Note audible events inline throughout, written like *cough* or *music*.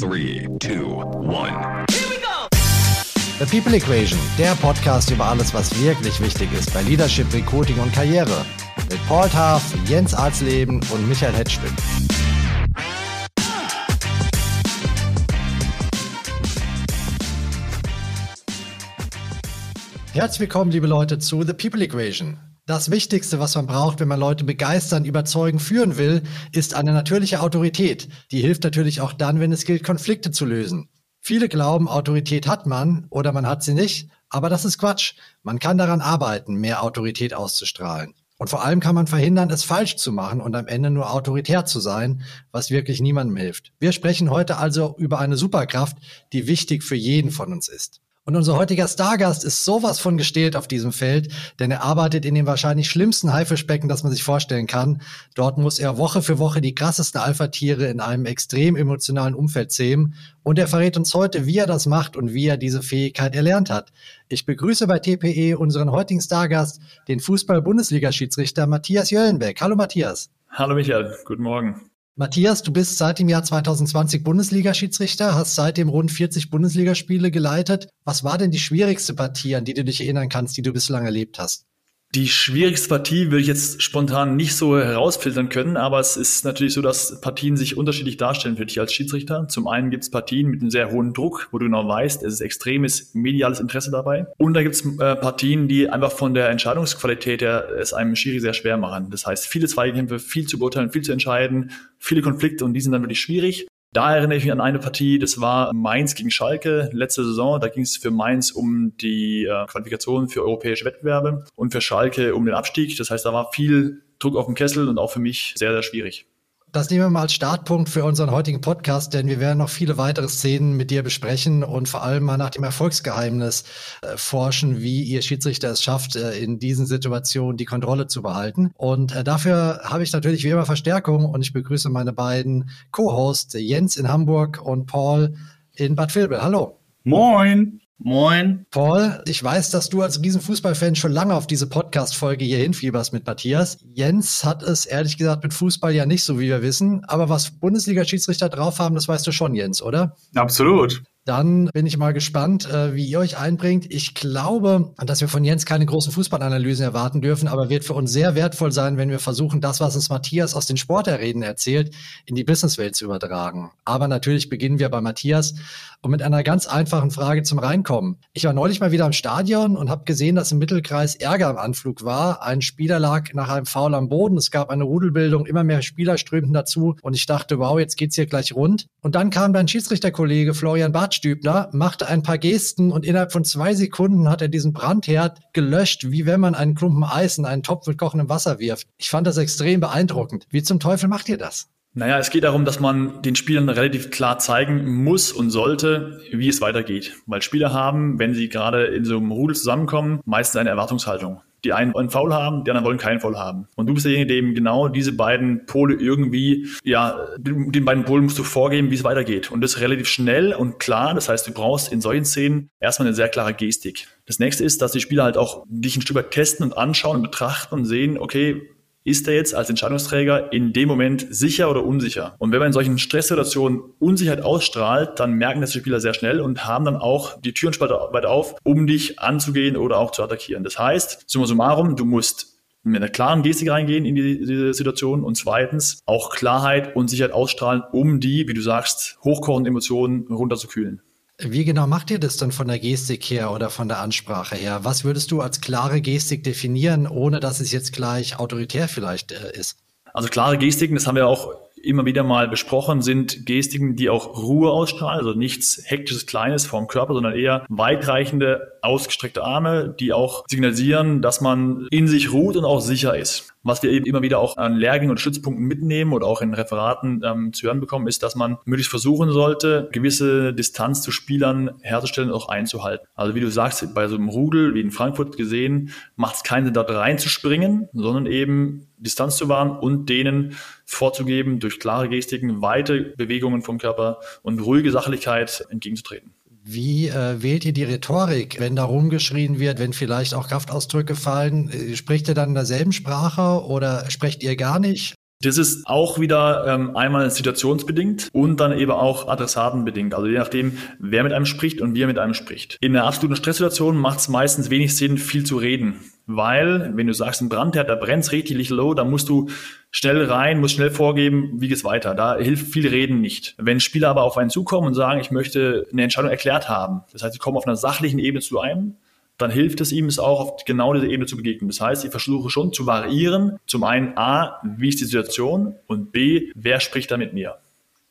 Three, two, one. The People Equation, der Podcast über alles, was wirklich wichtig ist bei Leadership, Recruiting und Karriere. Mit Paul Taff, Jens Arzleben und Michael Hetschwin. Herzlich willkommen, liebe Leute, zu The People Equation. Das Wichtigste, was man braucht, wenn man Leute begeistern, überzeugen, führen will, ist eine natürliche Autorität. Die hilft natürlich auch dann, wenn es gilt, Konflikte zu lösen. Viele glauben, Autorität hat man oder man hat sie nicht, aber das ist Quatsch. Man kann daran arbeiten, mehr Autorität auszustrahlen. Und vor allem kann man verhindern, es falsch zu machen und am Ende nur autoritär zu sein, was wirklich niemandem hilft. Wir sprechen heute also über eine Superkraft, die wichtig für jeden von uns ist. Und unser heutiger Stargast ist sowas von gestählt auf diesem Feld, denn er arbeitet in dem wahrscheinlich schlimmsten Haifischbecken, das man sich vorstellen kann. Dort muss er Woche für Woche die krassesten Alpha-Tiere in einem extrem emotionalen Umfeld zähmen. Und er verrät uns heute, wie er das macht und wie er diese Fähigkeit erlernt hat. Ich begrüße bei TPE unseren heutigen Stargast, den Fußball-Bundesliga-Schiedsrichter Matthias Jöllenbeck. Hallo Matthias. Hallo Michael, guten Morgen. Matthias, du bist seit dem Jahr 2020 Bundesliga-Schiedsrichter, hast seitdem rund 40 Bundesligaspiele geleitet. Was war denn die schwierigste Partie, an die du dich erinnern kannst, die du bislang erlebt hast? Die schwierigste Partie würde ich jetzt spontan nicht so herausfiltern können, aber es ist natürlich so, dass Partien sich unterschiedlich darstellen für dich als Schiedsrichter. Zum einen gibt es Partien mit einem sehr hohen Druck, wo du genau weißt, es ist extremes mediales Interesse dabei. Und da gibt es äh, Partien, die einfach von der Entscheidungsqualität her es einem Schiri sehr schwer machen. Das heißt, viele Zweikämpfe, viel zu beurteilen, viel zu entscheiden, viele Konflikte und die sind dann wirklich schwierig. Da erinnere ich mich an eine Partie, das war Mainz gegen Schalke letzte Saison. Da ging es für Mainz um die äh, Qualifikation für europäische Wettbewerbe und für Schalke um den Abstieg. Das heißt, da war viel Druck auf dem Kessel und auch für mich sehr, sehr schwierig. Das nehmen wir mal als Startpunkt für unseren heutigen Podcast, denn wir werden noch viele weitere Szenen mit dir besprechen und vor allem mal nach dem Erfolgsgeheimnis äh, forschen, wie ihr Schiedsrichter es schafft, äh, in diesen Situationen die Kontrolle zu behalten. Und äh, dafür habe ich natürlich wie immer Verstärkung und ich begrüße meine beiden Co-Hosts, Jens in Hamburg und Paul in Bad Vilbel. Hallo. Moin. Moin. Paul, ich weiß, dass du als Riesenfußballfan schon lange auf diese Podcast-Folge hier hinfieberst mit Matthias. Jens hat es ehrlich gesagt mit Fußball ja nicht so, wie wir wissen. Aber was Bundesliga-Schiedsrichter drauf haben, das weißt du schon, Jens, oder? Absolut. Dann bin ich mal gespannt, äh, wie ihr euch einbringt. Ich glaube, dass wir von Jens keine großen Fußballanalysen erwarten dürfen, aber wird für uns sehr wertvoll sein, wenn wir versuchen, das, was uns Matthias aus den Sporterreden erzählt, in die Businesswelt zu übertragen. Aber natürlich beginnen wir bei Matthias und mit einer ganz einfachen Frage zum Reinkommen. Ich war neulich mal wieder im Stadion und habe gesehen, dass im Mittelkreis Ärger am Anflug war. Ein Spieler lag nach einem Foul am Boden. Es gab eine Rudelbildung, immer mehr Spieler strömten dazu und ich dachte, wow, jetzt geht's hier gleich rund. Und dann kam dein Schiedsrichterkollege Florian Bartsch Stübner machte ein paar Gesten und innerhalb von zwei Sekunden hat er diesen Brandherd gelöscht, wie wenn man einen Klumpen Eis in einen Topf mit kochendem Wasser wirft. Ich fand das extrem beeindruckend. Wie zum Teufel macht ihr das? Naja, es geht darum, dass man den Spielern relativ klar zeigen muss und sollte, wie es weitergeht. Weil Spieler haben, wenn sie gerade in so einem Rudel zusammenkommen, meistens eine Erwartungshaltung. Die einen wollen Foul haben, die anderen wollen keinen Foul haben. Und du bist derjenige, der eben genau diese beiden Pole irgendwie, ja, den beiden Polen musst du vorgeben, wie es weitergeht. Und das relativ schnell und klar. Das heißt, du brauchst in solchen Szenen erstmal eine sehr klare Gestik. Das nächste ist, dass die Spieler halt auch dich ein Stück weit testen und anschauen und betrachten und sehen, okay, ist er jetzt als Entscheidungsträger in dem Moment sicher oder unsicher? Und wenn man in solchen Stresssituationen Unsicherheit ausstrahlt, dann merken das die Spieler sehr schnell und haben dann auch die Türen weit auf, um dich anzugehen oder auch zu attackieren. Das heißt, summa summarum, du musst mit einer klaren Gestik reingehen in die, diese Situation und zweitens auch Klarheit und Sicherheit ausstrahlen, um die, wie du sagst, hochkochenden Emotionen runterzukühlen. Wie genau macht ihr das dann von der Gestik her oder von der Ansprache her? Was würdest du als klare Gestik definieren, ohne dass es jetzt gleich autoritär vielleicht äh, ist? Also klare Gestiken, das haben wir auch immer wieder mal besprochen, sind Gestiken, die auch Ruhe ausstrahlen, also nichts hektisches Kleines vom Körper, sondern eher weitreichende, ausgestreckte Arme, die auch signalisieren, dass man in sich ruht und auch sicher ist. Was wir eben immer wieder auch an Lehrgängen und Stützpunkten mitnehmen oder auch in Referaten ähm, zu hören bekommen, ist, dass man möglichst versuchen sollte, gewisse Distanz zu Spielern herzustellen und auch einzuhalten. Also wie du sagst, bei so einem Rudel, wie in Frankfurt gesehen, macht es keinen Sinn, dort reinzuspringen, sondern eben Distanz zu wahren und denen vorzugeben, durch klare Gestiken, weite Bewegungen vom Körper und ruhige Sachlichkeit entgegenzutreten. Wie äh, wählt ihr die Rhetorik, wenn da rumgeschrien wird, wenn vielleicht auch Kraftausdrücke fallen? Äh, spricht ihr dann in derselben Sprache oder sprecht ihr gar nicht? Das ist auch wieder ähm, einmal situationsbedingt und dann eben auch adressatenbedingt. Also je nachdem, wer mit einem spricht und wie er mit einem spricht. In einer absoluten Stresssituation macht es meistens wenig Sinn, viel zu reden. Weil, wenn du sagst, ein Brandherd, da brennt richtig low, dann musst du schnell rein, musst schnell vorgeben, wie geht's weiter. Da hilft viel Reden nicht. Wenn Spieler aber auf einen zukommen und sagen, ich möchte eine Entscheidung erklärt haben, das heißt, sie kommen auf einer sachlichen Ebene zu einem, dann hilft es ihm, es auch auf genau diese Ebene zu begegnen. Das heißt, ich versuche schon zu variieren. Zum einen A, wie ist die Situation? Und B, wer spricht da mit mir?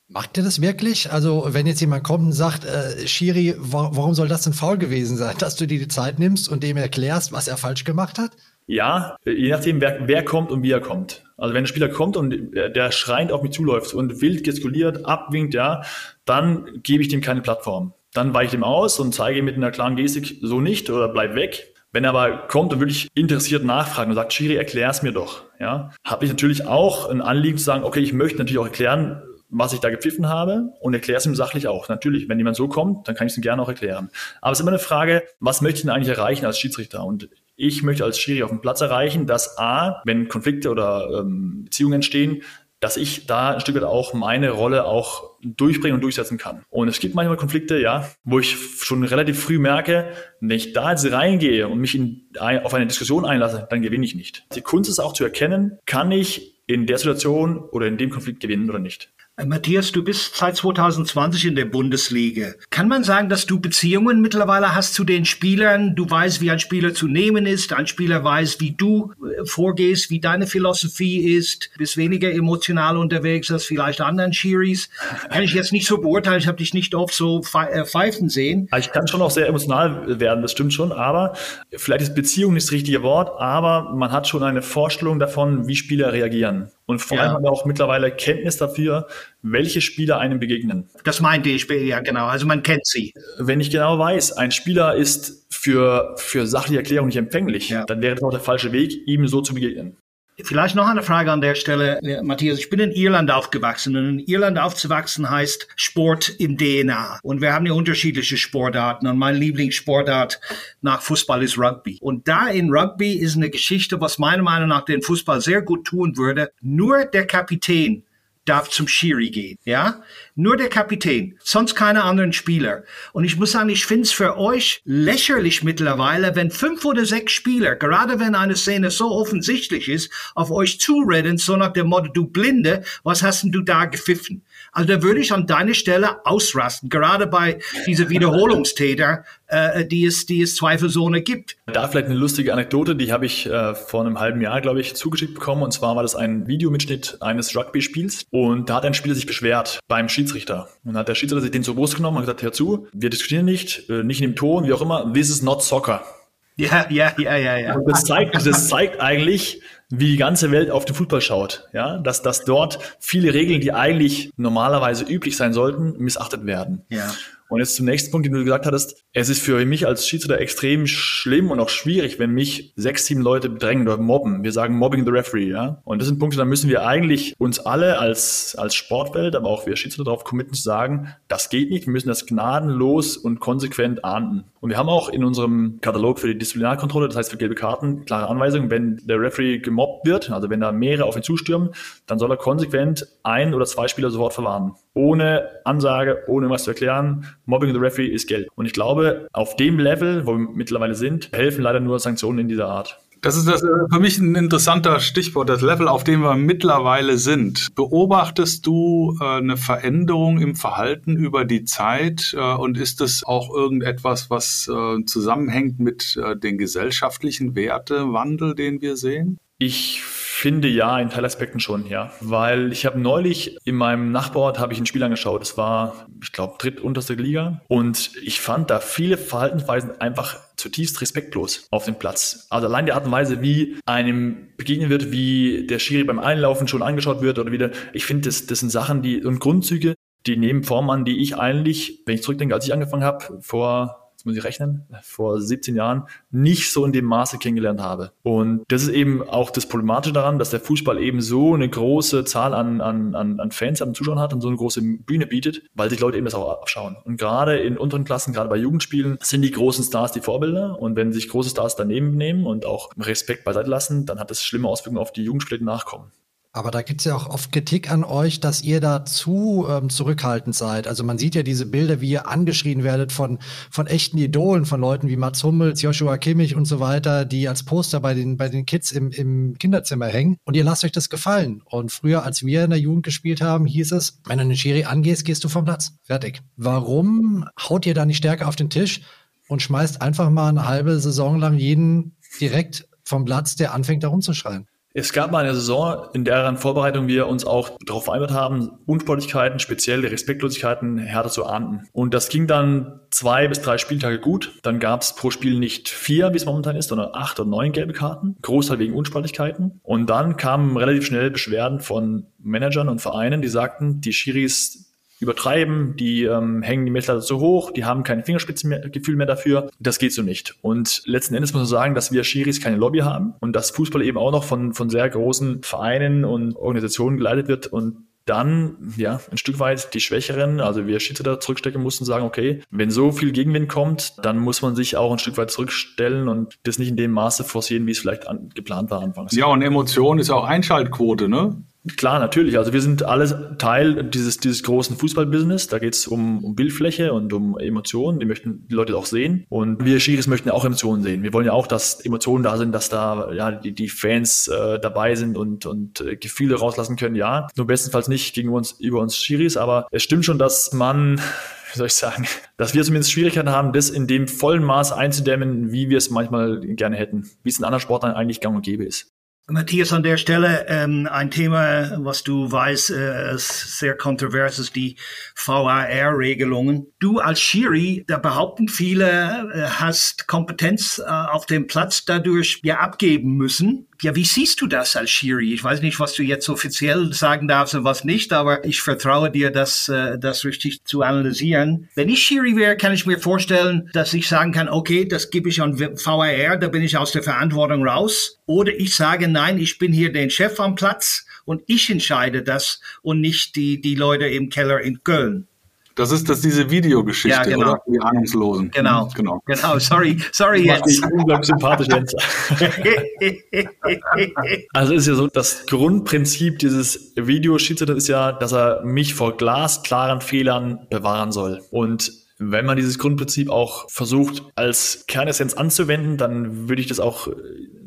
Macht ihr das wirklich? Also, wenn jetzt jemand kommt und sagt, äh, Shiri, wa warum soll das denn faul gewesen sein, dass du dir die Zeit nimmst und dem erklärst, was er falsch gemacht hat? Ja, je nachdem, wer, wer kommt und wie er kommt. Also wenn ein Spieler kommt und der schreiend auf mich zuläuft und wild gestikuliert, abwinkt, ja, dann gebe ich dem keine Plattform. Dann weiche ich ihm aus und zeige ihm mit einer klaren Gestik so nicht oder bleib weg. Wenn er aber kommt und wirklich interessiert nachfragen und sagt, Chiri, erklär's mir doch, ja, habe ich natürlich auch ein Anliegen zu sagen, okay, ich möchte natürlich auch erklären, was ich da gepfiffen habe und erkläre es ihm sachlich auch. Natürlich, wenn jemand so kommt, dann kann ich es ihm gerne auch erklären. Aber es ist immer eine Frage, was möchte ich denn eigentlich erreichen als Schiedsrichter? Und ich möchte als Schiri auf dem Platz erreichen, dass A, wenn Konflikte oder ähm, Beziehungen entstehen, dass ich da ein Stück weit auch meine Rolle auch durchbringen und durchsetzen kann. Und es gibt manchmal Konflikte, ja, wo ich schon relativ früh merke, wenn ich da jetzt reingehe und mich in, auf eine Diskussion einlasse, dann gewinne ich nicht. Die Kunst ist auch zu erkennen, kann ich in der Situation oder in dem Konflikt gewinnen oder nicht. Äh, Matthias, du bist seit 2020 in der Bundesliga. Kann man sagen, dass du Beziehungen mittlerweile hast zu den Spielern? Du weißt, wie ein Spieler zu nehmen ist. Ein Spieler weiß, wie du äh, vorgehst, wie deine Philosophie ist. Du bist weniger emotional unterwegs als vielleicht anderen Shiris. Kann ich jetzt nicht so beurteilen. Ich habe dich nicht oft so äh, pfeifen sehen. Ich kann schon auch sehr emotional werden, das stimmt schon. Aber vielleicht ist Beziehung nicht das richtige Wort. Aber man hat schon eine Vorstellung davon, wie Spieler reagieren. Und vor ja. allem haben wir auch mittlerweile Kenntnis dafür, welche Spieler einem begegnen. Das meinte ich, ja genau. Also man kennt sie. Wenn ich genau weiß, ein Spieler ist für, für sachliche Erklärung nicht empfänglich, ja. dann wäre das auch der falsche Weg, ihm so zu begegnen. Vielleicht noch eine Frage an der Stelle, Matthias. Ich bin in Irland aufgewachsen und in Irland aufzuwachsen heißt Sport im DNA. Und wir haben ja unterschiedliche Sportarten und mein Lieblingssportart nach Fußball ist Rugby. Und da in Rugby ist eine Geschichte, was meiner Meinung nach den Fußball sehr gut tun würde. Nur der Kapitän darf zum Schiri gehen, ja? Nur der Kapitän, sonst keine anderen Spieler. Und ich muss sagen, ich finde es für euch lächerlich mittlerweile, wenn fünf oder sechs Spieler, gerade wenn eine Szene so offensichtlich ist, auf euch zureden, so nach dem Motto, du Blinde, was hast denn du da gepfiffen? Also da würde ich an deiner Stelle ausrasten, gerade bei dieser Wiederholungstäter, äh, die, es, die es zweifelsohne gibt. Da vielleicht eine lustige Anekdote, die habe ich äh, vor einem halben Jahr, glaube ich, zugeschickt bekommen. Und zwar war das ein Videomitschnitt eines Rugby-Spiels. Und da hat ein Spieler sich beschwert beim Schiedsrichter. Und hat der Schiedsrichter sich den zur Brust genommen und gesagt, hör zu, wir diskutieren nicht, äh, nicht in dem Ton, wie auch immer, this is not soccer. Ja, ja, ja, ja, ja. Und das zeigt, das zeigt eigentlich, wie die ganze Welt auf den Fußball schaut. Ja, dass, dass dort viele Regeln, die eigentlich normalerweise üblich sein sollten, missachtet werden. Ja. Und jetzt zum nächsten Punkt, den du gesagt hattest. Es ist für mich als Schiedsrichter extrem schlimm und auch schwierig, wenn mich sechs, sieben Leute bedrängen oder mobben. Wir sagen Mobbing the Referee, ja. Und das sind Punkte, da müssen wir eigentlich uns alle als, als Sportwelt, aber auch wir Schiedsrichter darauf committen zu sagen, das geht nicht. Wir müssen das gnadenlos und konsequent ahnden. Und wir haben auch in unserem Katalog für die Disziplinarkontrolle, das heißt für gelbe Karten, klare Anweisungen, wenn der Referee gemobbt wird, also wenn da mehrere auf ihn zustürmen, dann soll er konsequent ein oder zwei Spieler sofort verwarnen. Ohne Ansage, ohne was zu erklären Mobbing the Referee ist Geld. Und ich glaube, auf dem Level, wo wir mittlerweile sind, helfen leider nur Sanktionen in dieser Art. Das ist das, äh, für mich ein interessanter Stichwort, das Level, auf dem wir mittlerweile sind. Beobachtest du äh, eine Veränderung im Verhalten über die Zeit äh, und ist das auch irgendetwas, was äh, zusammenhängt mit äh, den gesellschaftlichen Wertewandel, den wir sehen? Ich finde ja, in Teilaspekten schon, ja. Weil ich habe neulich in meinem Nachbarort habe ich ein Spiel angeschaut. Das war, ich glaube, drittunterste Liga. Und ich fand da viele Verhaltensweisen einfach zutiefst respektlos auf dem Platz. Also allein die Art und Weise, wie einem begegnet wird, wie der Schiri beim Einlaufen schon angeschaut wird oder wieder. Ich finde, das, das sind Sachen, die und Grundzüge, die nehmen Form an, die ich eigentlich, wenn ich zurückdenke, als ich angefangen habe, vor muss ich rechnen, vor 17 Jahren nicht so in dem Maße kennengelernt habe. Und das ist eben auch das Problematische daran, dass der Fußball eben so eine große Zahl an, an, an Fans, an Zuschauern hat und so eine große Bühne bietet, weil sich Leute eben das auch abschauen. Und gerade in unteren Klassen, gerade bei Jugendspielen, sind die großen Stars die Vorbilder. Und wenn sich große Stars daneben nehmen und auch Respekt beiseite lassen, dann hat das schlimme Auswirkungen auf die Jugendspieler, die nachkommen. Aber da gibt es ja auch oft Kritik an euch, dass ihr da zu ähm, zurückhaltend seid. Also man sieht ja diese Bilder, wie ihr angeschrien werdet von, von echten Idolen, von Leuten wie Mats Hummels, Joshua Kimmich und so weiter, die als Poster bei den, bei den Kids im, im Kinderzimmer hängen. Und ihr lasst euch das gefallen. Und früher, als wir in der Jugend gespielt haben, hieß es, wenn du eine Schiri angehst, gehst du vom Platz. Fertig. Warum haut ihr da nicht stärker auf den Tisch und schmeißt einfach mal eine halbe Saison lang jeden direkt vom Platz, der anfängt, da rumzuschreien? Es gab mal eine Saison, in deren Vorbereitung wir uns auch darauf vereinbart haben, Unsportlichkeiten, speziell Respektlosigkeiten härter zu ahnden. Und das ging dann zwei bis drei Spieltage gut. Dann gab es pro Spiel nicht vier, wie es momentan ist, sondern acht oder neun gelbe Karten. Großteil wegen Unsportlichkeiten. Und dann kamen relativ schnell Beschwerden von Managern und Vereinen, die sagten, die Schiris übertreiben, die ähm, hängen die Messlatte zu hoch, die haben kein Fingerspitzengefühl mehr dafür. Das geht so nicht. Und letzten Endes muss man sagen, dass wir Schiris keine Lobby haben und dass Fußball eben auch noch von, von sehr großen Vereinen und Organisationen geleitet wird und dann, ja, ein Stück weit die Schwächeren, also wir Schiedsrichter zurückstecken mussten, sagen, okay, wenn so viel Gegenwind kommt, dann muss man sich auch ein Stück weit zurückstellen und das nicht in dem Maße forcieren, wie es vielleicht an, geplant war anfangs. Ja, und Emotion ist auch Einschaltquote, ne? Klar, natürlich. Also wir sind alle Teil dieses, dieses großen Fußballbusiness. Da geht es um, um Bildfläche und um Emotionen. Die möchten die Leute auch sehen. Und wir Schiris möchten auch Emotionen sehen. Wir wollen ja auch, dass Emotionen da sind, dass da ja die, die Fans äh, dabei sind und, und äh, Gefühle rauslassen können. Ja, nur bestenfalls nicht gegen uns über uns Schiris. Aber es stimmt schon, dass man *laughs* wie soll ich sagen, dass wir zumindest Schwierigkeiten haben, das in dem vollen Maß einzudämmen, wie wir es manchmal gerne hätten, wie es in anderen Sportarten eigentlich gang und gäbe ist. Matthias, an der Stelle ähm, ein Thema, was du weißt, äh, ist sehr kontrovers, ist die VAR-Regelungen. Du als Schiri, da behaupten viele, äh, hast Kompetenz äh, auf dem Platz dadurch ja abgeben müssen. Ja, wie siehst du das als Schiri? Ich weiß nicht, was du jetzt offiziell sagen darfst und was nicht, aber ich vertraue dir, das, äh, das richtig zu analysieren. Wenn ich Schiri wäre, kann ich mir vorstellen, dass ich sagen kann, okay, das gebe ich an VAR, da bin ich aus der Verantwortung raus. Oder ich sage, nein, ich bin hier den Chef am Platz und ich entscheide das und nicht die, die Leute im Keller in Köln. Das ist das diese Videogeschichte, ja, genau. oder? Die Ahnungslosen. Genau. Mhm, genau. Genau. Sorry, sorry jetzt. unglaublich sympathisch jetzt. *laughs* also ist ja so, das Grundprinzip dieses Videoschiedsrichters ist ja, dass er mich vor glasklaren Fehlern bewahren soll. Und wenn man dieses Grundprinzip auch versucht als Kernessenz anzuwenden, dann würde ich das auch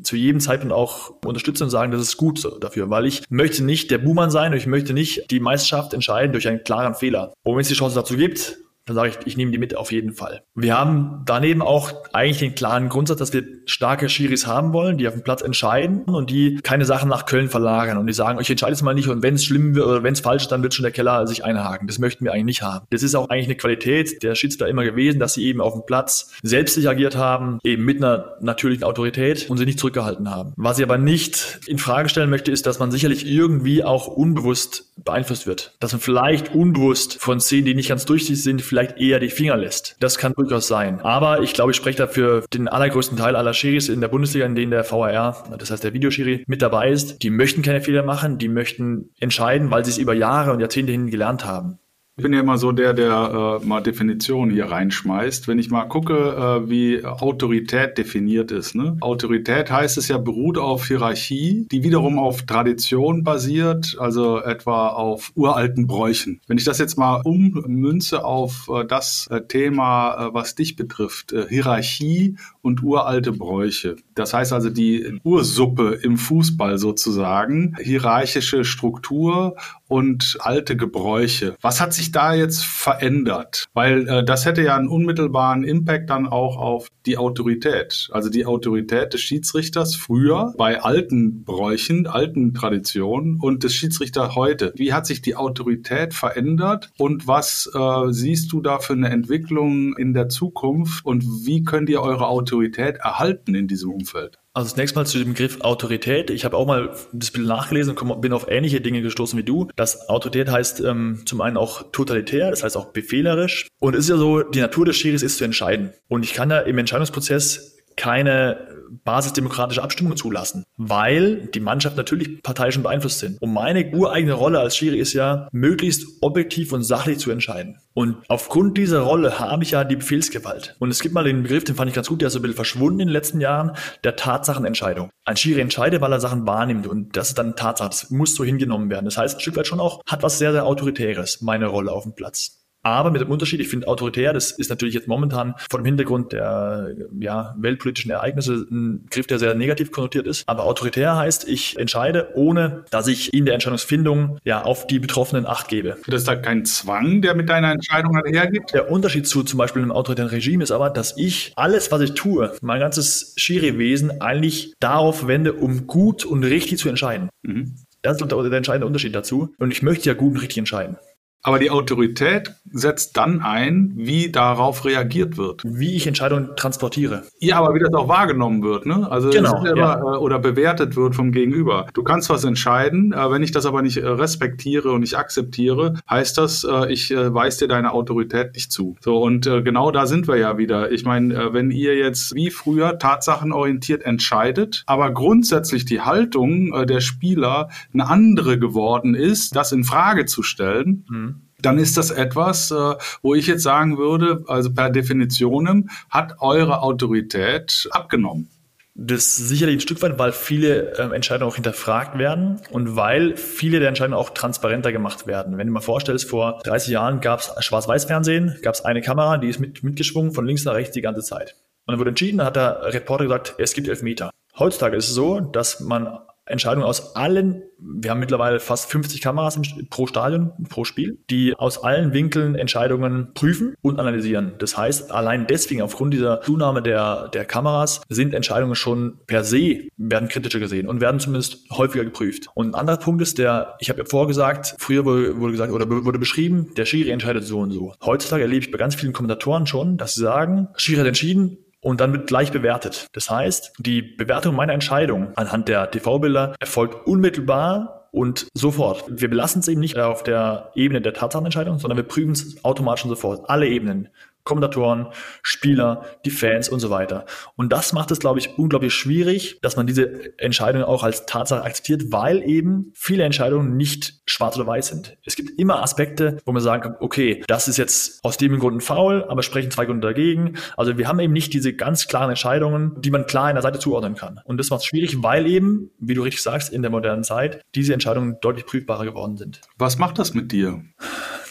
zu jedem Zeitpunkt auch unterstützen und sagen, das ist gut dafür, weil ich möchte nicht der Buhmann sein und ich möchte nicht die Meisterschaft entscheiden durch einen klaren Fehler. Und wenn es die Chance dazu gibt, dann sage ich, ich nehme die mit auf jeden Fall. Wir haben daneben auch eigentlich den klaren Grundsatz, dass wir starke Schiris haben wollen, die auf dem Platz entscheiden und die keine Sachen nach Köln verlagern und die sagen, ich entscheide es mal nicht und wenn es schlimm wird oder wenn es falsch ist, dann wird schon der Keller sich einhaken. Das möchten wir eigentlich nicht haben. Das ist auch eigentlich eine Qualität der Schiedsrichter immer gewesen, dass sie eben auf dem Platz selbst sich agiert haben, eben mit einer natürlichen Autorität und sie nicht zurückgehalten haben. Was ich aber nicht in Frage stellen möchte, ist, dass man sicherlich irgendwie auch unbewusst beeinflusst wird. Dass man vielleicht unbewusst von Szenen, die nicht ganz durchsichtig sind, vielleicht eher die Finger lässt. Das kann durchaus sein. Aber ich glaube, ich spreche dafür den allergrößten Teil aller Schiris in der Bundesliga, in denen der VAR, das heißt der Videoschiri, mit dabei ist. Die möchten keine Fehler machen, die möchten entscheiden, weil sie es über Jahre und Jahrzehnte hin gelernt haben. Ich bin ja immer so der, der äh, mal Definitionen hier reinschmeißt. Wenn ich mal gucke, äh, wie Autorität definiert ist. Ne? Autorität heißt es ja, beruht auf Hierarchie, die wiederum auf Tradition basiert, also etwa auf uralten Bräuchen. Wenn ich das jetzt mal ummünze auf äh, das äh, Thema, äh, was dich betrifft, äh, Hierarchie und uralte Bräuche. Das heißt also die Ursuppe im Fußball sozusagen, hierarchische Struktur und alte Gebräuche. Was hat sich da jetzt verändert? Weil äh, das hätte ja einen unmittelbaren Impact dann auch auf die Autorität. Also die Autorität des Schiedsrichters früher bei alten Bräuchen, alten Traditionen und des Schiedsrichters heute. Wie hat sich die Autorität verändert und was äh, siehst du da für eine Entwicklung in der Zukunft und wie könnt ihr eure Autorität erhalten in diesem Umfeld? Also zunächst mal zu dem Begriff Autorität. Ich habe auch mal das Bild nachgelesen und bin auf ähnliche Dinge gestoßen wie du. Das Autorität heißt ähm, zum einen auch totalitär, das heißt auch befehlerisch. Und es ist ja so, die Natur des Schiris ist zu entscheiden. Und ich kann da im Entscheidungsprozess keine basisdemokratische Abstimmung zulassen, weil die Mannschaft natürlich parteiischen beeinflusst sind. Und meine ureigene Rolle als Schiri ist ja, möglichst objektiv und sachlich zu entscheiden. Und aufgrund dieser Rolle habe ich ja die Befehlsgewalt. Und es gibt mal den Begriff, den fand ich ganz gut, der ist so ein bisschen verschwunden in den letzten Jahren, der Tatsachenentscheidung. Ein Schiri entscheidet, weil er Sachen wahrnimmt und das ist dann Tatsache, das muss so hingenommen werden. Das heißt, ein Stück weit schon auch, hat was sehr, sehr Autoritäres, meine Rolle auf dem Platz. Aber mit dem Unterschied, ich finde autoritär, das ist natürlich jetzt momentan vor dem Hintergrund der ja, weltpolitischen Ereignisse ein Griff, der sehr negativ konnotiert ist. Aber autoritär heißt, ich entscheide, ohne dass ich in der Entscheidungsfindung ja auf die Betroffenen Acht gebe. Das ist da kein Zwang, der mit deiner Entscheidung hergeht? Der Unterschied zu zum Beispiel einem autoritären Regime ist aber, dass ich alles, was ich tue, mein ganzes Schiri-Wesen eigentlich darauf wende, um gut und richtig zu entscheiden. Mhm. Das ist der entscheidende Unterschied dazu. Und ich möchte ja gut und richtig entscheiden. Aber die Autorität setzt dann ein, wie darauf reagiert wird. Wie ich Entscheidungen transportiere. Ja, aber wie das auch wahrgenommen wird, ne? Also genau, ja. Äh, oder bewertet wird vom Gegenüber. Du kannst was entscheiden, äh, wenn ich das aber nicht äh, respektiere und nicht akzeptiere, heißt das, ich weise dir deine Autorität nicht zu. So, und genau da sind wir ja wieder. Ich meine, wenn ihr jetzt wie früher tatsachenorientiert entscheidet, aber grundsätzlich die Haltung der Spieler eine andere geworden ist, das in Frage zu stellen, mhm dann ist das etwas, äh, wo ich jetzt sagen würde, also per Definition hat eure Autorität abgenommen. Das sicherlich ein Stück weit, weil viele ähm, Entscheidungen auch hinterfragt werden und weil viele der Entscheidungen auch transparenter gemacht werden. Wenn du mal vorstellst, vor 30 Jahren gab es Schwarz-Weiß-Fernsehen, gab es eine Kamera, die ist mit, mitgeschwungen von links nach rechts die ganze Zeit. Und dann wurde entschieden, da hat der Reporter gesagt, es gibt Elfmeter. Heutzutage ist es so, dass man Entscheidungen aus allen, wir haben mittlerweile fast 50 Kameras pro Stadion, pro Spiel, die aus allen Winkeln Entscheidungen prüfen und analysieren. Das heißt, allein deswegen, aufgrund dieser Zunahme der, der Kameras, sind Entscheidungen schon per se, werden kritischer gesehen und werden zumindest häufiger geprüft. Und ein anderer Punkt ist der, ich habe ja vorgesagt, früher wurde, wurde gesagt oder wurde beschrieben, der Schiri entscheidet so und so. Heutzutage erlebe ich bei ganz vielen Kommentatoren schon, dass sie sagen, Schiri hat entschieden, und dann wird gleich bewertet. Das heißt, die Bewertung meiner Entscheidung anhand der TV-Bilder erfolgt unmittelbar und sofort. Wir belassen es eben nicht auf der Ebene der Tatsachenentscheidung, sondern wir prüfen es automatisch und sofort. Alle Ebenen. Kommentatoren, Spieler, die Fans und so weiter. Und das macht es, glaube ich, unglaublich schwierig, dass man diese Entscheidungen auch als Tatsache akzeptiert, weil eben viele Entscheidungen nicht schwarz oder weiß sind. Es gibt immer Aspekte, wo man sagen kann, okay, das ist jetzt aus dem Grund ein Foul, aber sprechen zwei Gründe dagegen. Also wir haben eben nicht diese ganz klaren Entscheidungen, die man klar in der Seite zuordnen kann. Und das macht es schwierig, weil eben, wie du richtig sagst, in der modernen Zeit diese Entscheidungen deutlich prüfbarer geworden sind. Was macht das mit dir?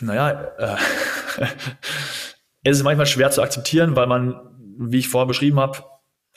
Naja, äh, *laughs* Es ist manchmal schwer zu akzeptieren, weil man, wie ich vorher beschrieben habe,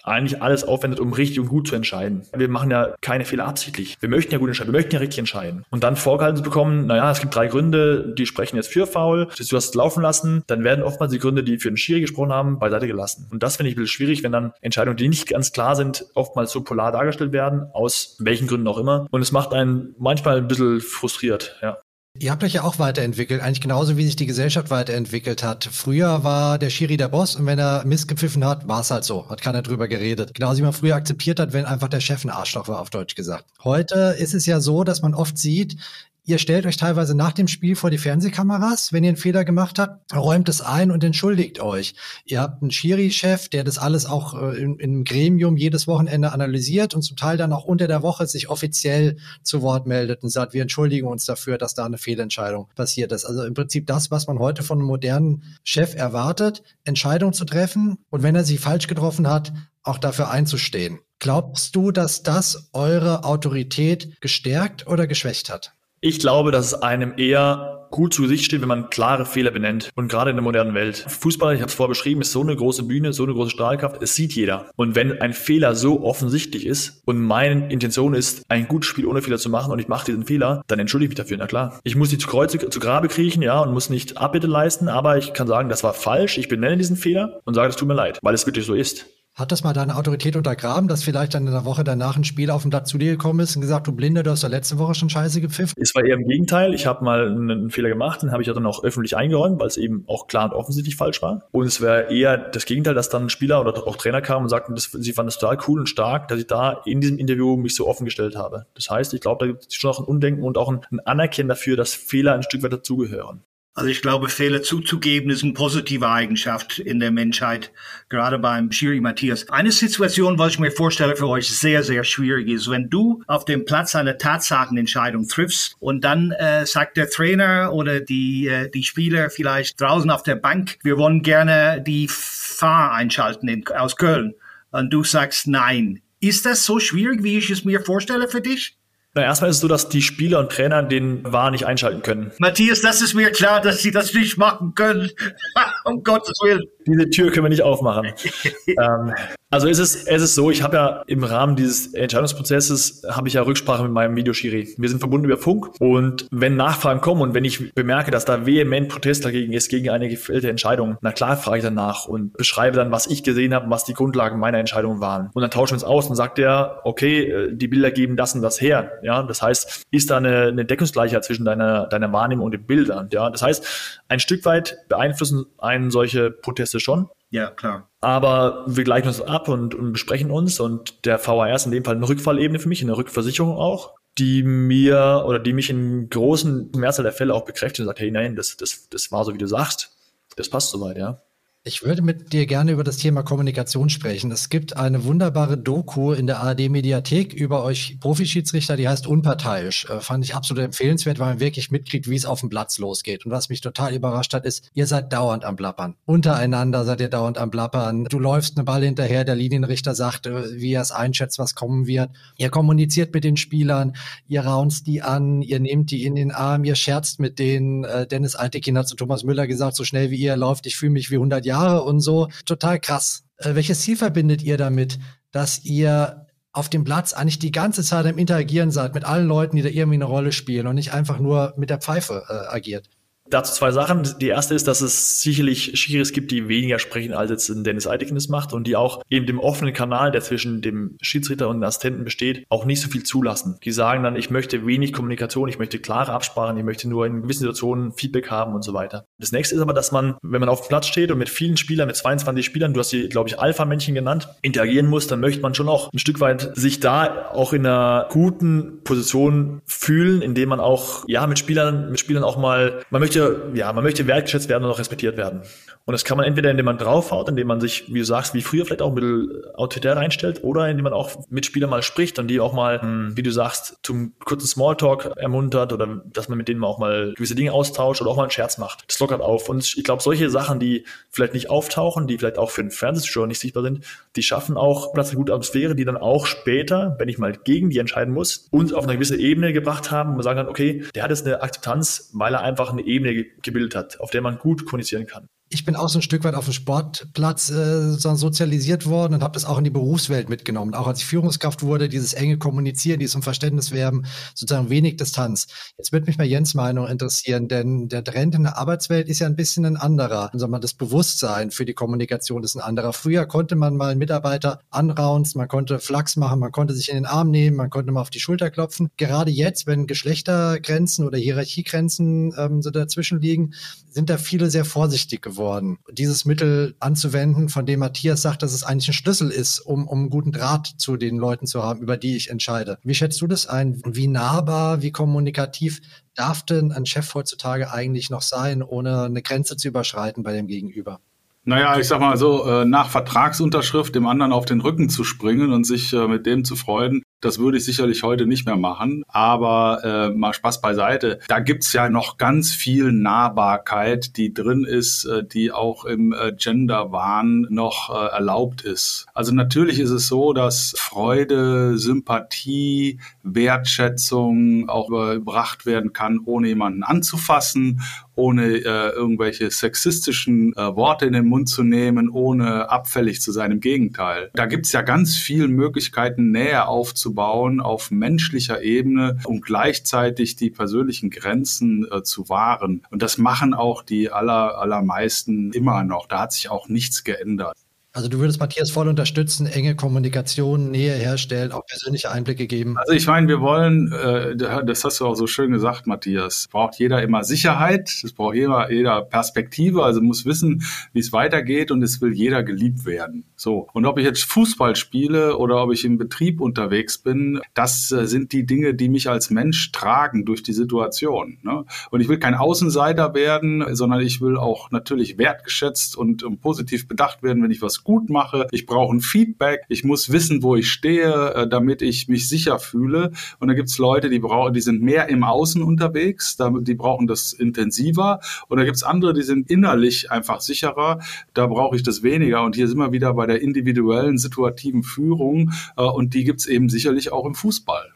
eigentlich alles aufwendet, um richtig und gut zu entscheiden. Wir machen ja keine Fehler absichtlich. Wir möchten ja gut entscheiden, wir möchten ja richtig entscheiden. Und dann vorgehalten zu bekommen, naja, es gibt drei Gründe, die sprechen jetzt für faul, du hast es laufen lassen, dann werden oftmals die Gründe, die für den Schiri gesprochen haben, beiseite gelassen. Und das finde ich ein bisschen schwierig, wenn dann Entscheidungen, die nicht ganz klar sind, oftmals so polar dargestellt werden, aus welchen Gründen auch immer. Und es macht einen manchmal ein bisschen frustriert, ja. Ihr habt euch ja auch weiterentwickelt, eigentlich genauso wie sich die Gesellschaft weiterentwickelt hat. Früher war der Schiri der Boss und wenn er Mist gepfiffen hat, war es halt so, hat keiner drüber geredet. Genauso wie man früher akzeptiert hat, wenn einfach der Chef ein Arschloch war, auf Deutsch gesagt. Heute ist es ja so, dass man oft sieht, Ihr stellt euch teilweise nach dem Spiel vor die Fernsehkameras, wenn ihr einen Fehler gemacht habt, räumt es ein und entschuldigt euch. Ihr habt einen Schiri-Chef, der das alles auch äh, in, im Gremium jedes Wochenende analysiert und zum Teil dann auch unter der Woche sich offiziell zu Wort meldet und sagt, wir entschuldigen uns dafür, dass da eine Fehlentscheidung passiert ist. Also im Prinzip das, was man heute von einem modernen Chef erwartet, Entscheidungen zu treffen und wenn er sie falsch getroffen hat, auch dafür einzustehen. Glaubst du, dass das eure Autorität gestärkt oder geschwächt hat? Ich glaube, dass es einem eher gut zu Gesicht steht, wenn man klare Fehler benennt. Und gerade in der modernen Welt. Fußball, ich habe es vorher beschrieben, ist so eine große Bühne, so eine große Strahlkraft. Es sieht jeder. Und wenn ein Fehler so offensichtlich ist und meine Intention ist, ein gutes Spiel ohne Fehler zu machen und ich mache diesen Fehler, dann entschuldige ich mich dafür. Na klar. Ich muss nicht zu Kreuze, zu Grabe kriechen, ja, und muss nicht Abbitte leisten, aber ich kann sagen, das war falsch. Ich benenne diesen Fehler und sage, es tut mir leid, weil es wirklich so ist. Hat das mal deine Autorität untergraben, dass vielleicht dann in der Woche danach ein Spiel auf dem Blatt zu dir gekommen ist und gesagt, du Blinde, du hast ja letzte Woche schon scheiße gepfiffen? Es war eher im Gegenteil. Ich habe mal einen Fehler gemacht, den habe ich ja dann auch öffentlich eingeräumt, weil es eben auch klar und offensichtlich falsch war. Und es wäre eher das Gegenteil, dass dann ein Spieler oder auch Trainer kamen und sagten, das, sie fanden es total cool und stark, dass ich da in diesem Interview mich so offen gestellt habe. Das heißt, ich glaube, da gibt es schon auch ein Undenken und auch ein, ein Anerkennen dafür, dass Fehler ein Stück weit dazugehören. Also ich glaube, Fehler zuzugeben ist eine positive Eigenschaft in der Menschheit, gerade beim Schiri Matthias. Eine Situation, was ich mir vorstelle für euch sehr, sehr schwierig ist, wenn du auf dem Platz eine Tatsachenentscheidung triffst und dann äh, sagt der Trainer oder die, äh, die Spieler vielleicht draußen auf der Bank, wir wollen gerne die Fahr einschalten in, aus Köln und du sagst nein. Ist das so schwierig, wie ich es mir vorstelle für dich? Na, erstmal ist es so, dass die Spieler und Trainer den War nicht einschalten können. Matthias, das ist mir klar, dass sie das nicht machen können. *laughs* um Gottes Willen. Diese Tür können wir nicht aufmachen. *laughs* ähm, also es ist, es ist so, ich habe ja im Rahmen dieses Entscheidungsprozesses, habe ich ja Rücksprache mit meinem Videoschiri. Wir sind verbunden über Funk und wenn Nachfragen kommen und wenn ich bemerke, dass da vehement Protest dagegen ist, gegen eine gefällte Entscheidung, na klar frage ich dann nach und beschreibe dann, was ich gesehen habe, was die Grundlagen meiner Entscheidung waren. Und dann tauschen wir uns aus und sagt der, okay, äh, die Bilder geben das und das her. Ja, das heißt, ist da eine, eine Deckungsgleichheit zwischen deiner, deiner Wahrnehmung und den Bildern. Ja, das heißt, ein Stück weit beeinflussen einen solche Proteste schon. Ja, klar. Aber wir gleichen uns ab und, und besprechen uns und der VAR ist in dem Fall eine Rückfallebene für mich, eine Rückversicherung auch, die mir oder die mich in großen Mehrzahl der Fälle auch bekräftigt und sagt, hey, nein, das, das, das war so, wie du sagst. Das passt soweit, ja. Ich würde mit dir gerne über das Thema Kommunikation sprechen. Es gibt eine wunderbare Doku in der ARD-Mediathek über euch Profischiedsrichter, die heißt Unparteiisch. Äh, fand ich absolut empfehlenswert, weil man wirklich mitkriegt, wie es auf dem Platz losgeht. Und was mich total überrascht hat, ist, ihr seid dauernd am Blappern. Untereinander seid ihr dauernd am Blappern. Du läufst eine Ball hinterher, der Linienrichter sagt, äh, wie er es einschätzt, was kommen wird. Ihr kommuniziert mit den Spielern, ihr raunst die an, ihr nehmt die in den Arm, ihr scherzt mit denen. Äh, Dennis Altekin hat zu Thomas Müller gesagt, so schnell wie ihr läuft, ich fühle mich wie 100 Jahre Jahre und so. Total krass. Äh, welches Ziel verbindet ihr damit, dass ihr auf dem Platz eigentlich die ganze Zeit im Interagieren seid mit allen Leuten, die da irgendwie eine Rolle spielen und nicht einfach nur mit der Pfeife äh, agiert? Dazu zwei Sachen. Die erste ist, dass es sicherlich Schiris gibt, die weniger sprechen, als jetzt ein Dennis Eitekin es macht und die auch eben dem offenen Kanal, der zwischen dem Schiedsrichter und dem Assistenten besteht, auch nicht so viel zulassen. Die sagen dann, ich möchte wenig Kommunikation, ich möchte klare Absprachen, ich möchte nur in gewissen Situationen Feedback haben und so weiter. Das nächste ist aber, dass man, wenn man auf dem Platz steht und mit vielen Spielern, mit 22 Spielern, du hast sie, glaube ich, Alpha-Männchen genannt, interagieren muss, dann möchte man schon auch ein Stück weit sich da auch in einer guten Position fühlen, indem man auch, ja, mit Spielern, mit Spielern auch mal, man möchte möchte, ja, man möchte wertgeschätzt werden und auch respektiert werden. Und das kann man entweder, indem man draufhaut, indem man sich, wie du sagst, wie früher vielleicht auch ein bisschen autoritär reinstellt, oder indem man auch mit Spielern mal spricht und die auch mal, hm, wie du sagst, zum kurzen Smalltalk ermuntert oder dass man mit denen auch mal gewisse Dinge austauscht oder auch mal einen Scherz macht. Das lockert auf. Und ich glaube, solche Sachen, die vielleicht nicht auftauchen, die vielleicht auch für den Fernsehzuschauer nicht sichtbar sind, die schaffen auch Platz eine gute Atmosphäre, die dann auch später, wenn ich mal gegen die entscheiden muss, uns auf eine gewisse Ebene gebracht haben und sagen kann, okay, der hat jetzt eine Akzeptanz, weil er einfach eine Ebene gebildet hat, auf der man gut kommunizieren kann ich bin auch so ein Stück weit auf dem Sportplatz äh, sozialisiert worden und habe das auch in die Berufswelt mitgenommen. Auch als ich Führungskraft wurde, dieses enge Kommunizieren, dieses um Verständnis werben, sozusagen wenig Distanz. Jetzt würde mich mal Jens Meinung interessieren, denn der Trend in der Arbeitswelt ist ja ein bisschen ein anderer. Sagen wir, das Bewusstsein für die Kommunikation ist ein anderer. Früher konnte man mal einen Mitarbeiter anraunzen, man konnte Flachs machen, man konnte sich in den Arm nehmen, man konnte mal auf die Schulter klopfen. Gerade jetzt, wenn Geschlechtergrenzen oder Hierarchiegrenzen ähm, so dazwischen liegen, sind da viele sehr vorsichtig geworden geworden, dieses Mittel anzuwenden, von dem Matthias sagt, dass es eigentlich ein Schlüssel ist, um, um einen guten Draht zu den Leuten zu haben, über die ich entscheide. Wie schätzt du das ein? Wie nahbar, wie kommunikativ darf denn ein Chef heutzutage eigentlich noch sein, ohne eine Grenze zu überschreiten bei dem Gegenüber? Naja, ich sag mal so, äh, nach Vertragsunterschrift dem anderen auf den Rücken zu springen und sich äh, mit dem zu freuen, das würde ich sicherlich heute nicht mehr machen. Aber äh, mal Spaß beiseite. Da gibt's ja noch ganz viel Nahbarkeit, die drin ist, äh, die auch im äh, Gender-Wahn noch äh, erlaubt ist. Also natürlich ist es so, dass Freude, Sympathie, Wertschätzung auch überbracht werden kann, ohne jemanden anzufassen, ohne äh, irgendwelche sexistischen äh, Worte in den Mund zu nehmen, ohne abfällig zu sein. Im Gegenteil. Da gibt's ja ganz viele Möglichkeiten, Nähe aufzubauen aufzubauen auf menschlicher Ebene und gleichzeitig die persönlichen Grenzen äh, zu wahren. Und das machen auch die aller, allermeisten immer noch. Da hat sich auch nichts geändert. Also du würdest Matthias voll unterstützen, enge Kommunikation, Nähe herstellen, auch persönliche Einblicke geben. Also ich meine, wir wollen, äh, das hast du auch so schön gesagt, Matthias, braucht jeder immer Sicherheit, es braucht jeder, jeder Perspektive, also muss wissen, wie es weitergeht und es will jeder geliebt werden. So. Und ob ich jetzt Fußball spiele oder ob ich im Betrieb unterwegs bin, das äh, sind die Dinge, die mich als Mensch tragen durch die Situation. Ne? Und ich will kein Außenseiter werden, sondern ich will auch natürlich wertgeschätzt und, und positiv bedacht werden, wenn ich was gut mache. Ich brauche ein Feedback. Ich muss wissen, wo ich stehe, äh, damit ich mich sicher fühle. Und da gibt es Leute, die brauchen, die sind mehr im Außen unterwegs, die brauchen das intensiver. Und da gibt es andere, die sind innerlich einfach sicherer. Da brauche ich das weniger. Und hier sind wir wieder bei der individuellen, situativen Führung. Äh, und die gibt es eben sicherlich auch im Fußball.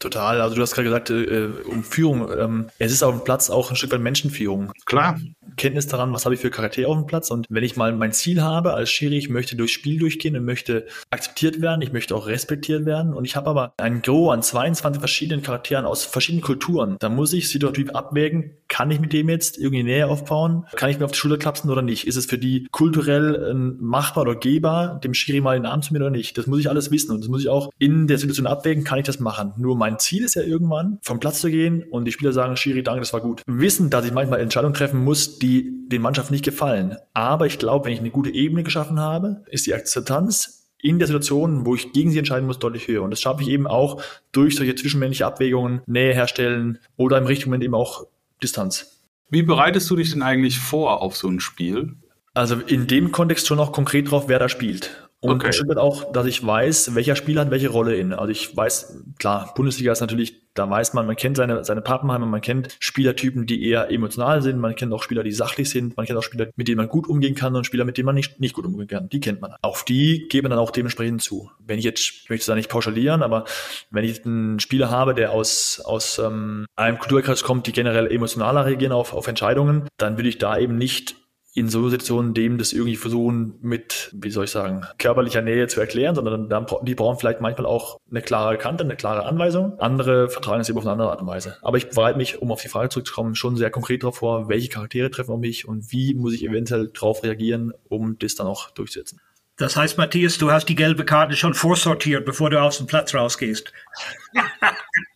Total. Also du hast gerade gesagt, äh, um Führung. Ähm, es ist auf dem Platz auch ein Stück weit Menschenführung. Klar. Kenntnis daran, was habe ich für Charaktere auf dem Platz. Und wenn ich mal mein Ziel habe als Schiri, ich möchte durchs Spiel durchgehen und möchte akzeptiert werden, ich möchte auch respektiert werden. Und ich habe aber ein Gros an 22 verschiedenen Charakteren aus verschiedenen Kulturen. Da muss ich situativ abwägen, kann ich mit dem jetzt irgendwie Nähe aufbauen? Kann ich mir auf die Schulter klapsen oder nicht? Ist es für die kulturell äh, machbar oder gehbar, dem Schiri mal in den Arm zu mir oder nicht? Das muss ich alles wissen und das muss ich auch in der Situation abwägen, kann ich das machen? Nur mein Ziel ist ja irgendwann, vom Platz zu gehen und die Spieler sagen, Schiri, danke, das war gut. Wissen, dass ich manchmal Entscheidungen treffen muss, die die den Mannschaften nicht gefallen. Aber ich glaube, wenn ich eine gute Ebene geschaffen habe, ist die Akzeptanz in der Situation, wo ich gegen sie entscheiden muss, deutlich höher. Und das schaffe ich eben auch durch solche zwischenmännliche Abwägungen, Nähe herstellen oder im richtigen Moment eben auch Distanz. Wie bereitest du dich denn eigentlich vor auf so ein Spiel? Also in dem Kontext schon auch konkret drauf, wer da spielt. Und okay. bestimmt auch, dass ich weiß, welcher Spieler hat welche Rolle in. Also ich weiß, klar, Bundesliga ist natürlich, da weiß man, man kennt seine, seine Pappenheimer, man kennt Spielertypen, die eher emotional sind, man kennt auch Spieler, die sachlich sind, man kennt auch Spieler, mit denen man gut umgehen kann und Spieler, mit denen man nicht, nicht gut umgehen kann. Die kennt man. Auf die geben dann auch dementsprechend zu. Wenn ich jetzt, ich möchte es da nicht pauschalieren, aber wenn ich einen Spieler habe, der aus, aus ähm, einem Kulturkreis kommt, die generell emotionaler reagieren auf, auf Entscheidungen, dann würde ich da eben nicht in so Situationen dem das irgendwie versuchen mit, wie soll ich sagen, körperlicher Nähe zu erklären, sondern dann, die brauchen vielleicht manchmal auch eine klare Kante, eine klare Anweisung. Andere vertragen es eben auf eine andere Art und Weise. Aber ich bereite mich, um auf die Frage zurückzukommen, schon sehr konkret darauf vor, welche Charaktere treffen auf mich und wie muss ich eventuell darauf reagieren, um das dann auch durchzusetzen. Das heißt, Matthias, du hast die gelbe Karte schon vorsortiert, bevor du aus dem Platz rausgehst. *laughs*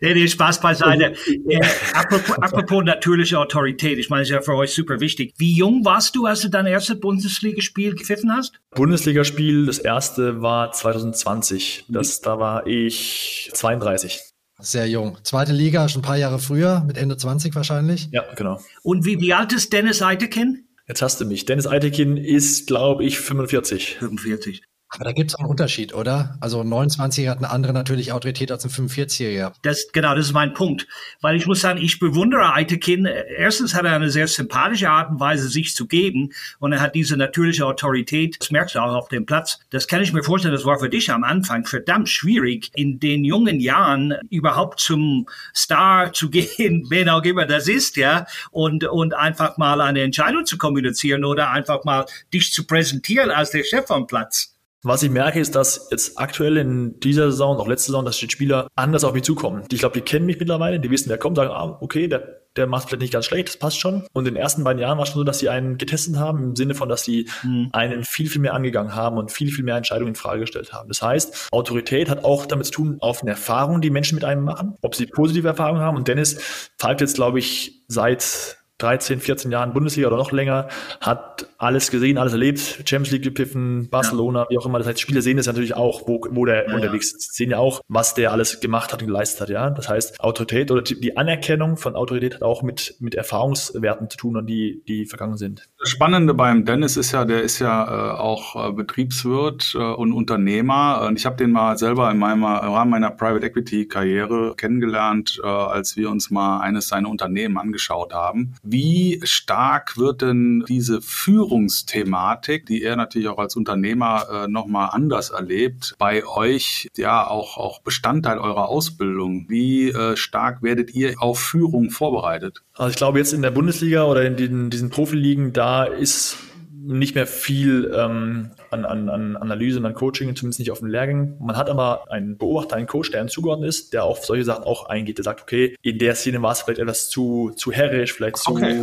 nee, nee, Spaß beiseite. Äh, apropos, apropos natürliche Autorität, ich meine, das ist ja für euch super wichtig. Wie jung warst du, als du dein erstes Bundesligaspiel gepfiffen hast? Bundesligaspiel, das erste war 2020. Das, da war ich 32. Sehr jung. Zweite Liga, schon ein paar Jahre früher, mit Ende 20 wahrscheinlich. Ja, genau. Und wie, wie alt ist Dennis Eitekin? Jetzt hast du mich. Dennis Eitekin ist, glaube ich, 45. 45. Aber da gibt es auch einen Unterschied, oder? Also ein 29er hat eine andere natürlich Autorität als ein 45er. Das, genau, das ist mein Punkt. Weil ich muss sagen, ich bewundere Eitekin. Erstens hat er eine sehr sympathische Art und Weise, sich zu geben. Und er hat diese natürliche Autorität. Das merkst du auch auf dem Platz. Das kann ich mir vorstellen, das war für dich am Anfang verdammt schwierig, in den jungen Jahren überhaupt zum Star zu *laughs* gehen, wen auch immer das ist, ja. Und, und einfach mal eine Entscheidung zu kommunizieren oder einfach mal dich zu präsentieren als der Chef am Platz. Was ich merke, ist, dass jetzt aktuell in dieser Saison, auch letzte Saison, dass die Spieler anders auf mich zukommen. Ich glaube, die kennen mich mittlerweile, die wissen, wer kommt, sagen, ah, okay, der, der macht vielleicht nicht ganz schlecht, das passt schon. Und in den ersten beiden Jahren war es schon so, dass sie einen getestet haben, im Sinne von, dass sie mhm. einen viel, viel mehr angegangen haben und viel, viel mehr Entscheidungen in Frage gestellt haben. Das heißt, Autorität hat auch damit zu tun, auf eine Erfahrung, die Menschen mit einem machen, ob sie positive Erfahrungen haben. Und Dennis pfeift jetzt, glaube ich, seit 13, 14 Jahren Bundesliga oder noch länger, hat alles gesehen, alles erlebt, Champions League gepiffen, Barcelona, ja. wie auch immer. Das heißt, Spieler sehen das natürlich auch, wo, wo der ja, unterwegs ist. Sie sehen ja auch, was der alles gemacht hat und geleistet hat, ja. Das heißt, Autorität oder die Anerkennung von Autorität hat auch mit, mit Erfahrungswerten zu tun und die, die vergangen sind. Das Spannende beim Dennis ist ja, der ist ja äh, auch äh, Betriebswirt äh, und Unternehmer. Und ich habe den mal selber in meinem Rahmen meiner Private Equity Karriere kennengelernt, äh, als wir uns mal eines seiner Unternehmen angeschaut haben wie stark wird denn diese Führungsthematik, die er natürlich auch als Unternehmer äh, nochmal anders erlebt, bei euch ja auch, auch Bestandteil eurer Ausbildung? Wie äh, stark werdet ihr auf Führung vorbereitet? Also ich glaube jetzt in der Bundesliga oder in den, diesen Profiligen, da ist nicht mehr viel ähm, an, an, an Analyse und an Coaching, zumindest nicht auf den Lehrgängen. Man hat aber einen Beobachter, einen Coach, der einem zugeordnet ist, der auf solche Sachen auch eingeht. Der sagt, okay, in der Szene war es vielleicht etwas zu, zu herrisch, vielleicht zu, okay.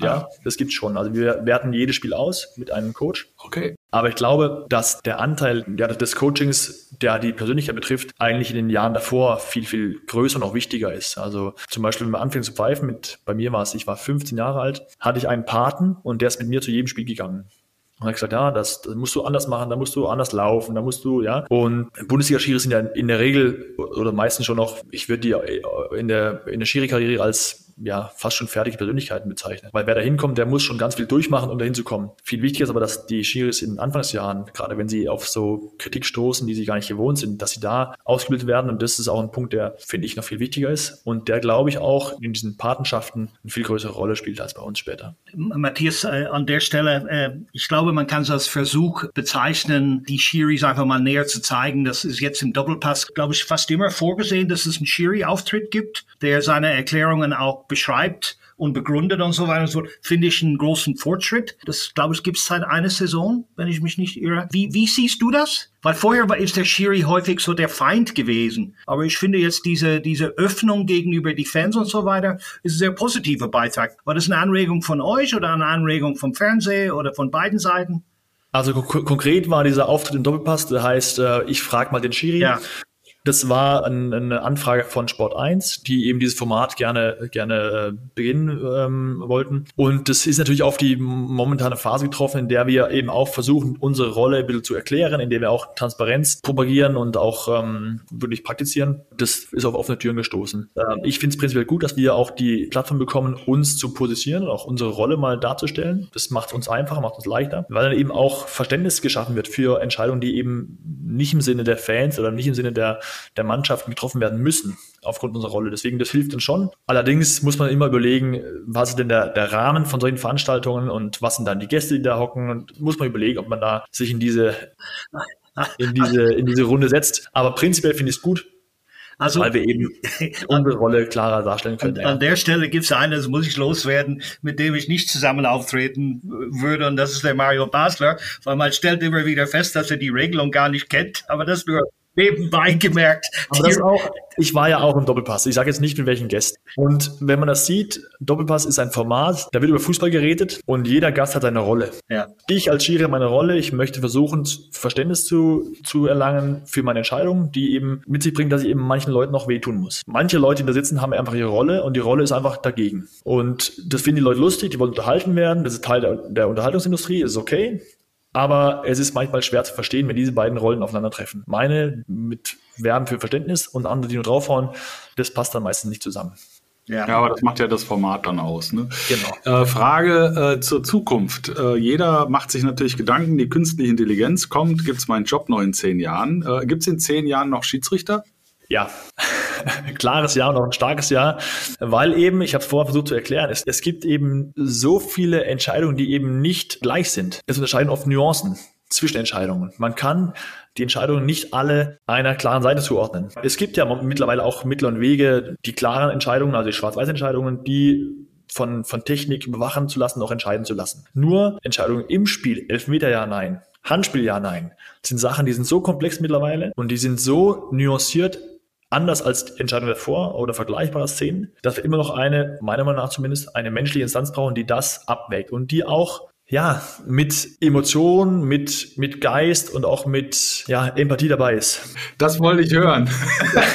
ja, das gibt's schon. Also wir werten jedes Spiel aus mit einem Coach. Okay. Aber ich glaube, dass der Anteil ja, des Coachings, der die Persönlichkeit betrifft, eigentlich in den Jahren davor viel, viel größer und auch wichtiger ist. Also zum Beispiel, wenn man anfängt zu pfeifen, mit, bei mir war es, ich war 15 Jahre alt, hatte ich einen Paten und der ist mit mir zu jedem Spiel gegangen. Und er hat gesagt, ja, das, das musst du anders machen, da musst du anders laufen, da musst du, ja. Und Bundesliga-Schiri sind ja in der Regel oder meistens schon noch, ich würde die in der, in der Schiri-Karriere als ja, fast schon fertige Persönlichkeiten bezeichnet. Weil wer da hinkommt, der muss schon ganz viel durchmachen, um da hinzukommen. Viel wichtiger ist aber, dass die Schiris in Anfangsjahren, gerade wenn sie auf so Kritik stoßen, die sie gar nicht gewohnt sind, dass sie da ausgebildet werden. Und das ist auch ein Punkt, der, finde ich, noch viel wichtiger ist. Und der, glaube ich, auch in diesen Patenschaften eine viel größere Rolle spielt als bei uns später. Matthias, äh, an der Stelle, äh, ich glaube, man kann es als Versuch bezeichnen, die Schiris einfach mal näher zu zeigen. Das ist jetzt im Doppelpass, glaube ich, fast immer vorgesehen, dass es einen Schiri-Auftritt gibt, der seine Erklärungen auch beschreibt und begründet und so weiter und so fort, finde ich einen großen Fortschritt. Das, glaube ich, gibt es seit einer Saison, wenn ich mich nicht irre. Wie, wie siehst du das? Weil vorher war, ist der Schiri häufig so der Feind gewesen. Aber ich finde jetzt diese, diese Öffnung gegenüber die Fans und so weiter ist ein sehr positiver Beitrag. War das eine Anregung von euch oder eine Anregung vom Fernsehen oder von beiden Seiten? Also konkret war dieser Auftritt im Doppelpass, der heißt, äh, ich frage mal den Schiri. Ja. Das war ein, eine Anfrage von Sport 1, die eben dieses Format gerne, gerne äh, beginnen ähm, wollten. Und das ist natürlich auf die momentane Phase getroffen, in der wir eben auch versuchen, unsere Rolle ein bisschen zu erklären, in der wir auch Transparenz propagieren und auch ähm, wirklich praktizieren. Das ist auf offene Türen gestoßen. Ähm, ich finde es prinzipiell gut, dass wir auch die Plattform bekommen, uns zu positionieren und auch unsere Rolle mal darzustellen. Das macht uns einfacher, macht uns leichter, weil dann eben auch Verständnis geschaffen wird für Entscheidungen, die eben nicht im Sinne der Fans oder nicht im Sinne der der Mannschaften getroffen werden müssen aufgrund unserer Rolle. Deswegen, das hilft uns schon. Allerdings muss man immer überlegen, was ist denn der, der Rahmen von solchen Veranstaltungen und was sind dann die Gäste, die da hocken und muss man überlegen, ob man da sich in diese, in diese, in diese Runde setzt. Aber prinzipiell finde ich es gut, also, weil wir eben *laughs* unsere Rolle klarer darstellen können. An, ja. an der Stelle gibt es einen, das muss ich loswerden, mit dem ich nicht zusammen auftreten würde, und das ist der Mario Basler, weil man stellt immer wieder fest, dass er die Regelung gar nicht kennt, aber das nur nebenbei gemerkt. Aber das auch, ich war ja auch im Doppelpass. Ich sage jetzt nicht mit welchen Gästen. Und wenn man das sieht, Doppelpass ist ein Format, da wird über Fußball geredet und jeder Gast hat eine Rolle. Ja. Ich als Schiri meine Rolle. Ich möchte versuchen, Verständnis zu, zu erlangen für meine Entscheidung, die eben mit sich bringt, dass ich eben manchen Leuten noch wehtun muss. Manche Leute, die da sitzen, haben einfach ihre Rolle und die Rolle ist einfach dagegen. Und das finden die Leute lustig, die wollen unterhalten werden. Das ist Teil der, der Unterhaltungsindustrie, ist okay. Aber es ist manchmal schwer zu verstehen, wenn diese beiden Rollen aufeinandertreffen. Meine mit Werben für Verständnis und andere, die nur draufhauen, das passt dann meistens nicht zusammen. Ja. ja, aber das macht ja das Format dann aus. Ne? Genau. Äh, Frage äh, zur Zukunft. Äh, jeder macht sich natürlich Gedanken, die künstliche Intelligenz kommt, gibt es meinen Job noch in zehn Jahren? Äh, gibt es in zehn Jahren noch Schiedsrichter? Ja, *laughs* klares Ja und auch ein starkes Ja, weil eben, ich habe es vorher versucht zu erklären, es, es gibt eben so viele Entscheidungen, die eben nicht gleich sind. Es unterscheiden oft Nuancen zwischen Entscheidungen. Man kann die Entscheidungen nicht alle einer klaren Seite zuordnen. Es gibt ja mittlerweile auch Mittel und Wege, die klaren Entscheidungen, also die Schwarz-Weiß-Entscheidungen, die von, von Technik überwachen zu lassen, auch entscheiden zu lassen. Nur Entscheidungen im Spiel, Elfmeter ja, nein, Handspiel ja, nein, das sind Sachen, die sind so komplex mittlerweile und die sind so nuanciert, anders als Entscheidungen davor oder vergleichbare Szenen, dass wir immer noch eine, meiner Meinung nach zumindest, eine menschliche Instanz brauchen, die das abwägt und die auch ja, mit Emotion, mit, mit Geist und auch mit ja, Empathie dabei ist. Das wollte ich hören.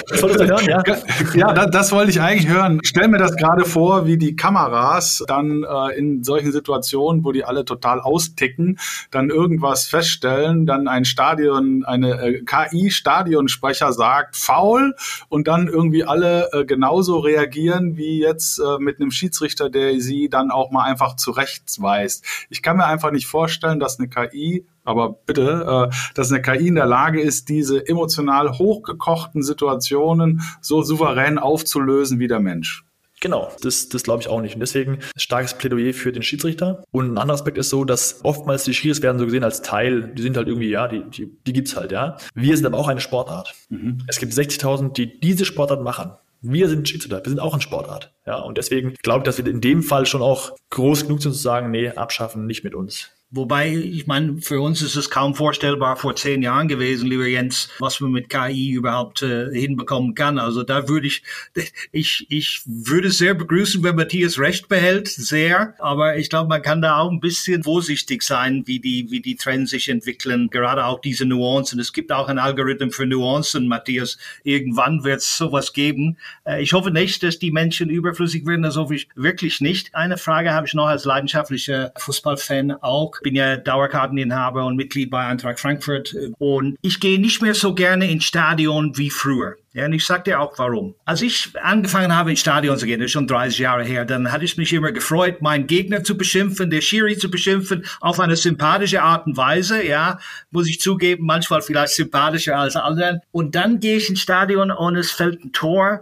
Das wolltest du hören, ja? *laughs* Ja, das, das, wollte ich eigentlich hören. Stell mir das gerade vor, wie die Kameras dann äh, in solchen Situationen, wo die alle total austicken, dann irgendwas feststellen, dann ein Stadion, eine äh, KI-Stadionsprecher sagt faul und dann irgendwie alle äh, genauso reagieren wie jetzt äh, mit einem Schiedsrichter, der sie dann auch mal einfach zurechtweist. Ich ich kann mir einfach nicht vorstellen, dass eine KI, aber bitte, äh, dass eine KI in der Lage ist, diese emotional hochgekochten Situationen so souverän aufzulösen wie der Mensch. Genau, das, das glaube ich auch nicht. Und deswegen starkes Plädoyer für den Schiedsrichter. Und ein anderer Aspekt ist so, dass oftmals die Schiris werden so gesehen als Teil, die sind halt irgendwie, ja, die, die, die gibt's halt, ja. Wir sind aber auch eine Sportart. Mhm. Es gibt 60.000, die diese Sportart machen. Wir sind Schiedsrichter, wir sind auch ein Sportart. Ja, und deswegen glaube ich, dass wir in dem Fall schon auch groß genug sind zu sagen, nee, abschaffen, nicht mit uns. Wobei, ich meine, für uns ist es kaum vorstellbar vor zehn Jahren gewesen, lieber Jens, was man mit KI überhaupt äh, hinbekommen kann. Also da würde ich, *laughs* ich, ich würde sehr begrüßen, wenn Matthias recht behält, sehr. Aber ich glaube, man kann da auch ein bisschen vorsichtig sein, wie die, wie die Trends sich entwickeln. Gerade auch diese Nuancen. Es gibt auch einen Algorithmen für Nuancen, Matthias. Irgendwann wird es sowas geben. Äh, ich hoffe nicht, dass die Menschen überflüssig werden. Das hoffe ich wirklich nicht. Eine Frage habe ich noch als leidenschaftlicher Fußballfan auch bin ja Dauerkarteninhaber und Mitglied bei Eintracht Frankfurt. Und ich gehe nicht mehr so gerne ins Stadion wie früher. Ja, und ich sag dir auch warum. Als ich angefangen habe, ins Stadion zu gehen, das ist schon 30 Jahre her, dann hatte ich mich immer gefreut, meinen Gegner zu beschimpfen, der Schiri zu beschimpfen, auf eine sympathische Art und Weise, ja, muss ich zugeben, manchmal vielleicht sympathischer als anderen. Und dann gehe ich ins Stadion und es fällt ein Tor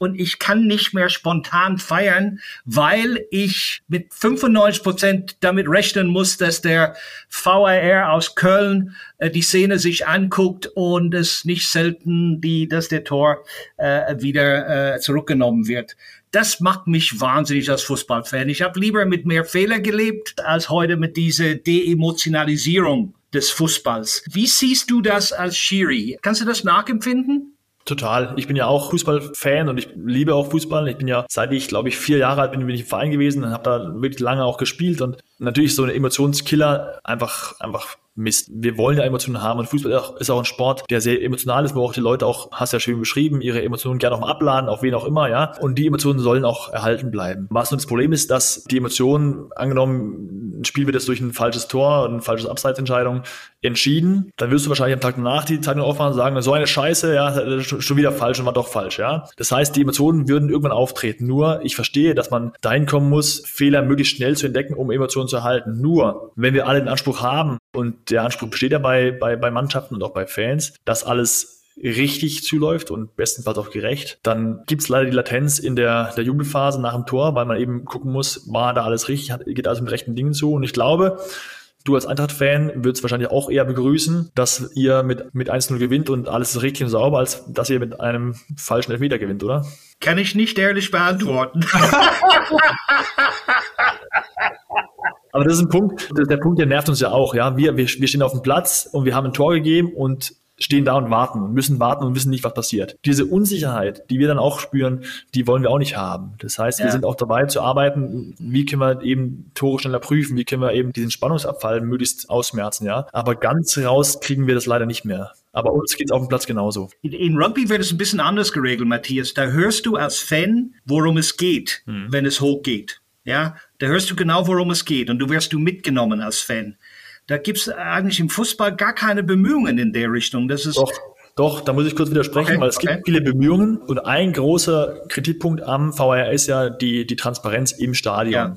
und ich kann nicht mehr spontan feiern, weil ich mit 95 Prozent damit rechnen muss, dass der VAR aus Köln äh, die Szene sich anguckt und es nicht selten die, dass der Tor äh, wieder äh, zurückgenommen wird. Das macht mich wahnsinnig als Fußballfan. Ich habe lieber mit mehr Fehler gelebt als heute mit dieser Deemotionalisierung des Fußballs. Wie siehst du das als Schiri? Kannst du das nachempfinden? Total. Ich bin ja auch Fußballfan und ich liebe auch Fußball. Ich bin ja, seit ich, glaube ich, vier Jahre alt bin, bin ich im Verein gewesen und habe da wirklich lange auch gespielt und natürlich so eine Emotionskiller einfach, einfach Mist. Wir wollen ja Emotionen haben und Fußball ist auch ein Sport, der sehr emotional ist, wo auch die Leute auch, hast ja schön beschrieben, ihre Emotionen gerne auch mal abladen, auf wen auch immer, ja. Und die Emotionen sollen auch erhalten bleiben. Was nun das Problem ist, dass die Emotionen, angenommen, ein Spiel wird jetzt durch ein falsches Tor eine falsche Abseitsentscheidung entschieden, dann wirst du wahrscheinlich am Tag danach die Zeitung aufmachen und sagen, so eine Scheiße, ja, schon wieder falsch und war doch falsch, ja. Das heißt, die Emotionen würden irgendwann auftreten. Nur, ich verstehe, dass man dahin kommen muss, Fehler möglichst schnell zu entdecken, um Emotionen zu erhalten. Nur, wenn wir alle den Anspruch haben, und der Anspruch besteht ja bei, bei, bei Mannschaften und auch bei Fans, dass alles richtig zuläuft und bestenfalls auch gerecht, dann gibt es leider die Latenz in der, der Jubelphase nach dem Tor, weil man eben gucken muss, war da alles richtig, geht alles mit rechten Dingen zu. Und ich glaube, Du als Eintracht-Fan würdest wahrscheinlich auch eher begrüßen, dass ihr mit, mit 1-0 gewinnt und alles ist richtig und sauber, als dass ihr mit einem falschen Elfmeter gewinnt, oder? Kann ich nicht ehrlich beantworten. *laughs* Aber das ist ein Punkt, der Punkt, der nervt uns ja auch. Ja, wir, wir, wir stehen auf dem Platz und wir haben ein Tor gegeben und stehen da und warten und müssen warten und wissen nicht, was passiert. Diese Unsicherheit, die wir dann auch spüren, die wollen wir auch nicht haben. Das heißt, ja. wir sind auch dabei zu arbeiten, wie können wir eben Tore schneller prüfen, wie können wir eben diesen Spannungsabfall möglichst ausmerzen, ja. Aber ganz raus kriegen wir das leider nicht mehr. Aber uns geht es auf dem Platz genauso. In Rugby wird es ein bisschen anders geregelt, Matthias. Da hörst du als Fan, worum es geht, hm. wenn es hochgeht. Ja, da hörst du genau, worum es geht und du wirst du mitgenommen als Fan. Da gibt es eigentlich im Fußball gar keine Bemühungen in der Richtung. Das ist Doch. Doch, da muss ich kurz widersprechen, okay, weil es okay. gibt viele Bemühungen und ein großer Kritikpunkt am VAR ist ja die, die Transparenz im Stadion. Ja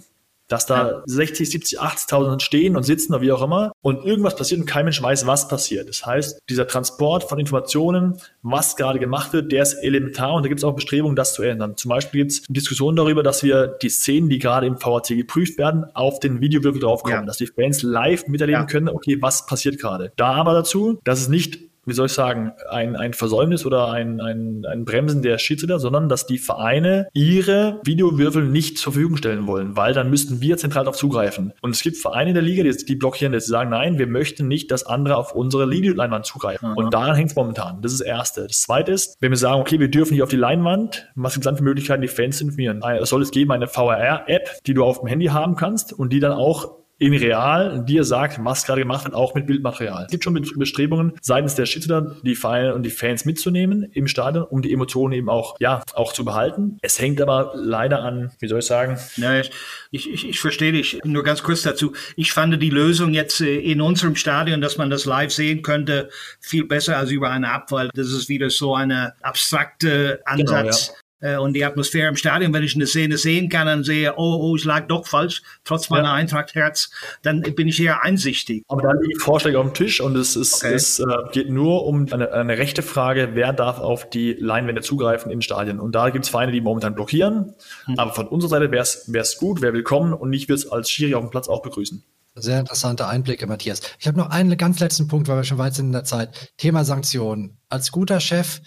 dass da ja. 60, 70, 80.000 stehen und sitzen oder wie auch immer und irgendwas passiert und kein Mensch weiß, was passiert. Das heißt, dieser Transport von Informationen, was gerade gemacht wird, der ist elementar und da gibt es auch Bestrebungen, das zu ändern. Zum Beispiel gibt es Diskussionen darüber, dass wir die Szenen, die gerade im VAC geprüft werden, auf den Videowürfel draufkommen, ja. dass die Fans live miterleben ja. können, okay, was passiert gerade. Da aber dazu, dass es nicht wie soll ich sagen, ein, ein Versäumnis oder ein, ein, ein Bremsen der Schiedsrichter, sondern dass die Vereine ihre Videowürfel nicht zur Verfügung stellen wollen, weil dann müssten wir zentral darauf zugreifen. Und es gibt Vereine in der Liga, die, die blockieren, die sagen, nein, wir möchten nicht, dass andere auf unsere Videoleinwand zugreifen. Mhm. Und daran hängt es momentan. Das ist das Erste. Das Zweite ist, wenn wir sagen, okay, wir dürfen nicht auf die Leinwand, was gibt es dann für Möglichkeiten, die Fans zu informieren? Es soll es geben eine VRR-App, die du auf dem Handy haben kannst und die dann auch in real dir sagt, was gerade gemacht wird, auch mit Bildmaterial. Es gibt schon Bestrebungen seitens der Schiedsrichter, die Vereine und die Fans mitzunehmen im Stadion, um die Emotionen eben auch, ja, auch zu behalten. Es hängt aber leider an, wie soll ich sagen? Ja, ich, ich, ich verstehe dich. Nur ganz kurz dazu. Ich fand die Lösung jetzt äh, in unserem Stadion, dass man das live sehen könnte, viel besser als über eine App, weil das ist wieder so eine abstrakte Ansatz. Genau, ja äh, und die Atmosphäre im Stadion, wenn ich eine Szene sehen kann und sehe, oh, oh, ich lag doch falsch, trotz meiner ja. Eintracht-Herz, dann bin ich eher einsichtig. Aber da liegen Vorschläge auf dem Tisch und es, ist, okay. es äh, geht nur um eine, eine rechte Frage, wer darf auf die Leinwände zugreifen in Stadien. Und da gibt es Vereine, die momentan blockieren. Hm. Aber von unserer Seite wäre es gut, wäre willkommen und ich würde es als Schiri auf dem Platz auch begrüßen. Sehr interessante Einblicke, Matthias. Ich habe noch einen ganz letzten Punkt, weil wir schon weit sind in der Zeit. Thema Sanktionen. Als guter Chef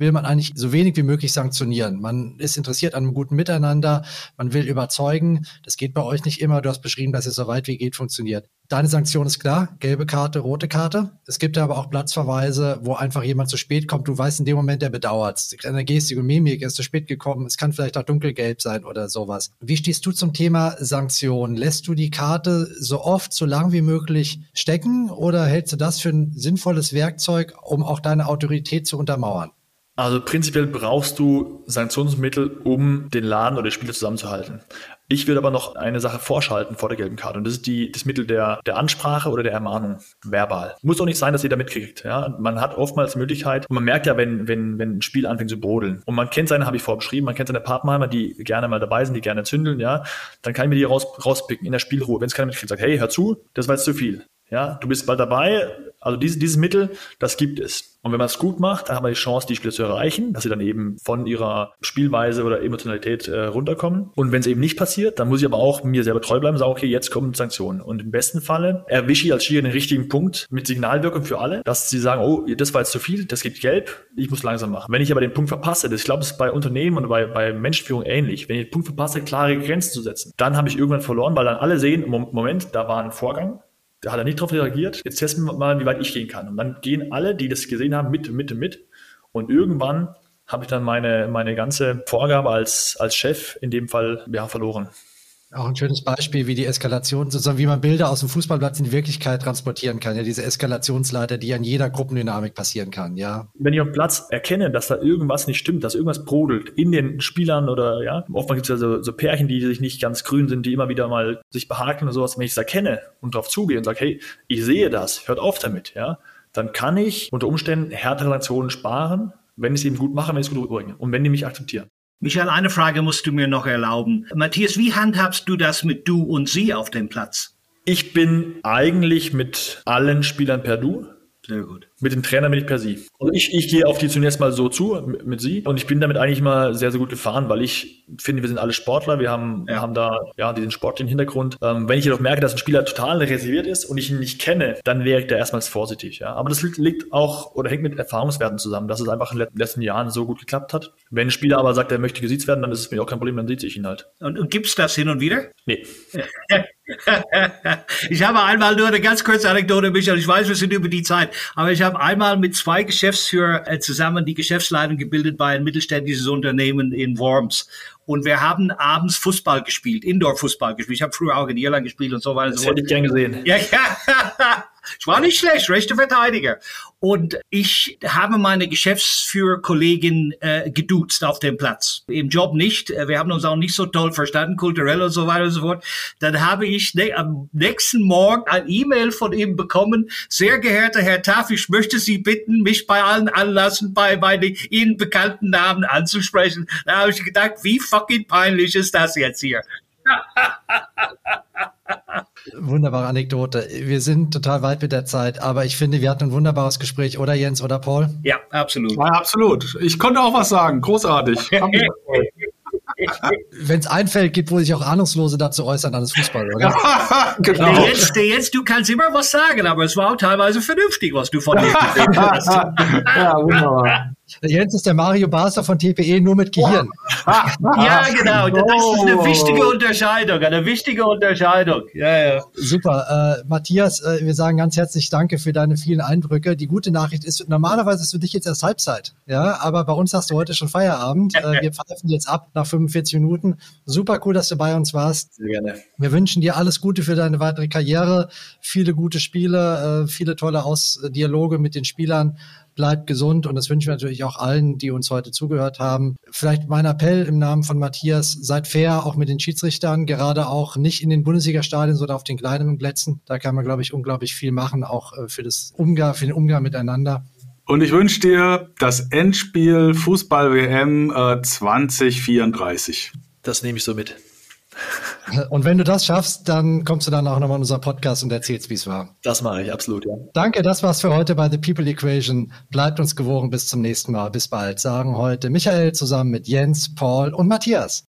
will man eigentlich so wenig wie möglich sanktionieren. Man ist interessiert an einem guten Miteinander, man will überzeugen. Das geht bei euch nicht immer. Du hast beschrieben, dass es so weit wie geht funktioniert. Deine Sanktion ist klar, gelbe Karte, rote Karte. Es gibt aber auch Platzverweise, wo einfach jemand zu spät kommt. Du weißt in dem Moment, der bedauert. Eine Gestik und Mimik ist zu spät gekommen. Es kann vielleicht auch dunkelgelb sein oder sowas. Wie stehst du zum Thema Sanktionen? Lässt du die Karte so oft, so lang wie möglich stecken oder hältst du das für ein sinnvolles Werkzeug, um auch deine Autorität zu untermauern? Also prinzipiell brauchst du Sanktionsmittel, um den Laden oder die Spieler zusammenzuhalten. Ich würde aber noch eine Sache vorschalten vor der gelben Karte und das ist die, das Mittel der, der Ansprache oder der Ermahnung, verbal. Muss auch nicht sein, dass jeder mitkriegt. Ja? Man hat oftmals die Möglichkeit, und man merkt ja, wenn, wenn, wenn ein Spiel anfängt zu brodeln und man kennt seine, habe ich vorbeschrieben, man kennt seine Pappenheimer, die gerne mal dabei sind, die gerne zündeln, ja, dann kann ich mir die raus, rauspicken in der Spielruhe, wenn es keiner mitkriegt, sagt, hey, hör zu, das war jetzt zu viel. Ja, du bist bald dabei. Also dieses, dieses Mittel, das gibt es. Und wenn man es gut macht, dann hat man die Chance, die Spieler zu erreichen, dass sie dann eben von ihrer Spielweise oder Emotionalität äh, runterkommen. Und wenn es eben nicht passiert, dann muss ich aber auch mir selber treu bleiben und sagen, okay, jetzt kommen Sanktionen. Und im besten Falle erwische ich als Schiri den richtigen Punkt mit Signalwirkung für alle, dass sie sagen, oh, das war jetzt zu viel, das gibt gelb, ich muss langsam machen. Wenn ich aber den Punkt verpasse, das, ich glaube, es ist bei Unternehmen und bei, bei Menschenführung ähnlich, wenn ich den Punkt verpasse, klare Grenzen zu setzen, dann habe ich irgendwann verloren, weil dann alle sehen, Moment, da war ein Vorgang, da hat er nicht drauf reagiert. Jetzt testen wir mal, wie weit ich gehen kann. Und dann gehen alle, die das gesehen haben, mit, mit, mit. Und irgendwann habe ich dann meine, meine ganze Vorgabe als, als Chef in dem Fall ja, verloren. Auch ein schönes Beispiel, wie die Eskalation, sozusagen wie man Bilder aus dem Fußballplatz in Wirklichkeit transportieren kann. Ja, diese Eskalationsleiter, die an jeder Gruppendynamik passieren kann, ja. Wenn ich auf Platz erkenne, dass da irgendwas nicht stimmt, dass irgendwas brodelt in den Spielern oder ja, oftmals gibt es ja so, so Pärchen, die sich nicht ganz grün sind, die immer wieder mal sich behaken und sowas. Wenn ich es erkenne und darauf zugehe und sage, hey, ich sehe das, hört auf damit, ja, dann kann ich unter Umständen härtere Sanktionen sparen, wenn ich es eben gut mache, wenn ich es gut bringe und wenn die mich akzeptieren. Michael, eine Frage musst du mir noch erlauben. Matthias, wie handhabst du das mit du und sie auf dem Platz? Ich bin eigentlich mit allen Spielern per Du. Sehr gut. Mit dem Trainer bin ich per Sie. Also ich, ich gehe auf die zunächst mal so zu mit, mit Sie und ich bin damit eigentlich immer sehr, sehr gut gefahren, weil ich finde, wir sind alle Sportler, wir haben, ja. haben da ja diesen sportlichen Hintergrund. Ähm, wenn ich jedoch merke, dass ein Spieler total reserviert ist und ich ihn nicht kenne, dann wäre ich da erstmals vorsichtig. Ja. Aber das liegt, auch oder hängt mit Erfahrungswerten zusammen, dass es einfach in den letzten Jahren so gut geklappt hat. Wenn ein Spieler aber sagt, er möchte gesiezt werden, dann ist es mir auch kein Problem, dann sieht ich ihn halt. Und, und es das hin und wieder? Nee. *laughs* ich habe einmal nur eine ganz kurze Anekdote, Michael. Ich weiß, wir sind über die Zeit, aber ich habe einmal mit zwei Geschäftsführern äh, zusammen die Geschäftsleitung gebildet bei einem mittelständisches Unternehmen in Worms. Und wir haben abends Fußball gespielt, Indoor-Fußball gespielt. Ich habe früher auch in Irland gespielt und so weiter. Das hätte ich gern gesehen. Ja, ja. *laughs* Ich war nicht schlecht, rechte Verteidiger. Und ich habe meine Geschäftsführerkollegin äh, geduzt auf dem Platz. Im Job nicht. Wir haben uns auch nicht so toll verstanden, kulturell und so weiter und so fort. Dann habe ich ne am nächsten Morgen ein E-Mail von ihm bekommen. Sehr geehrter Herr Taff, ich möchte Sie bitten, mich bei allen Anlassen bei, den Ihnen bekannten Namen anzusprechen. Da habe ich gedacht, wie fucking peinlich ist das jetzt hier? *laughs* Wunderbare Anekdote. Wir sind total weit mit der Zeit, aber ich finde, wir hatten ein wunderbares Gespräch, oder Jens oder Paul? Ja, absolut. Ja, absolut. Ich konnte auch was sagen. Großartig. Wenn es ein Feld gibt, wo sich auch Ahnungslose dazu äußern, dann ist Fußball, oder? *laughs* genau. Der Jens, der Jens, du kannst immer was sagen, aber es war auch teilweise vernünftig, was du von dir gesagt hast. *laughs* ja, wunderbar. Jens ist der Mario Basler von TPE nur mit Gehirn. ja, genau. Das ist eine wichtige Unterscheidung, eine wichtige Unterscheidung. Ja, ja. Super. Äh, Matthias, äh, wir sagen ganz herzlich Danke für deine vielen Eindrücke. Die gute Nachricht ist, normalerweise ist für dich jetzt erst Halbzeit. Ja, aber bei uns hast du heute schon Feierabend. Äh, wir pfeifen jetzt ab nach 45 Minuten. Super cool, dass du bei uns warst. Sehr gerne. Wir wünschen dir alles Gute für deine weitere Karriere. Viele gute Spiele, äh, viele tolle Aus Dialoge mit den Spielern bleibt gesund und das wünschen wir natürlich auch allen, die uns heute zugehört haben. Vielleicht mein Appell im Namen von Matthias, seid fair, auch mit den Schiedsrichtern, gerade auch nicht in den Bundesliga-Stadien, sondern auf den kleineren Plätzen. Da kann man, glaube ich, unglaublich viel machen, auch äh, für, das Umgang, für den Umgang miteinander. Und ich wünsche dir das Endspiel Fußball-WM äh, 2034. Das nehme ich so mit. *laughs* Und wenn du das schaffst, dann kommst du dann auch nochmal in unser Podcast und erzählst, wie es war. Das mache ich, absolut, ja. Danke, das war's für heute bei The People Equation. Bleibt uns gewogen, bis zum nächsten Mal. Bis bald, sagen heute Michael zusammen mit Jens, Paul und Matthias.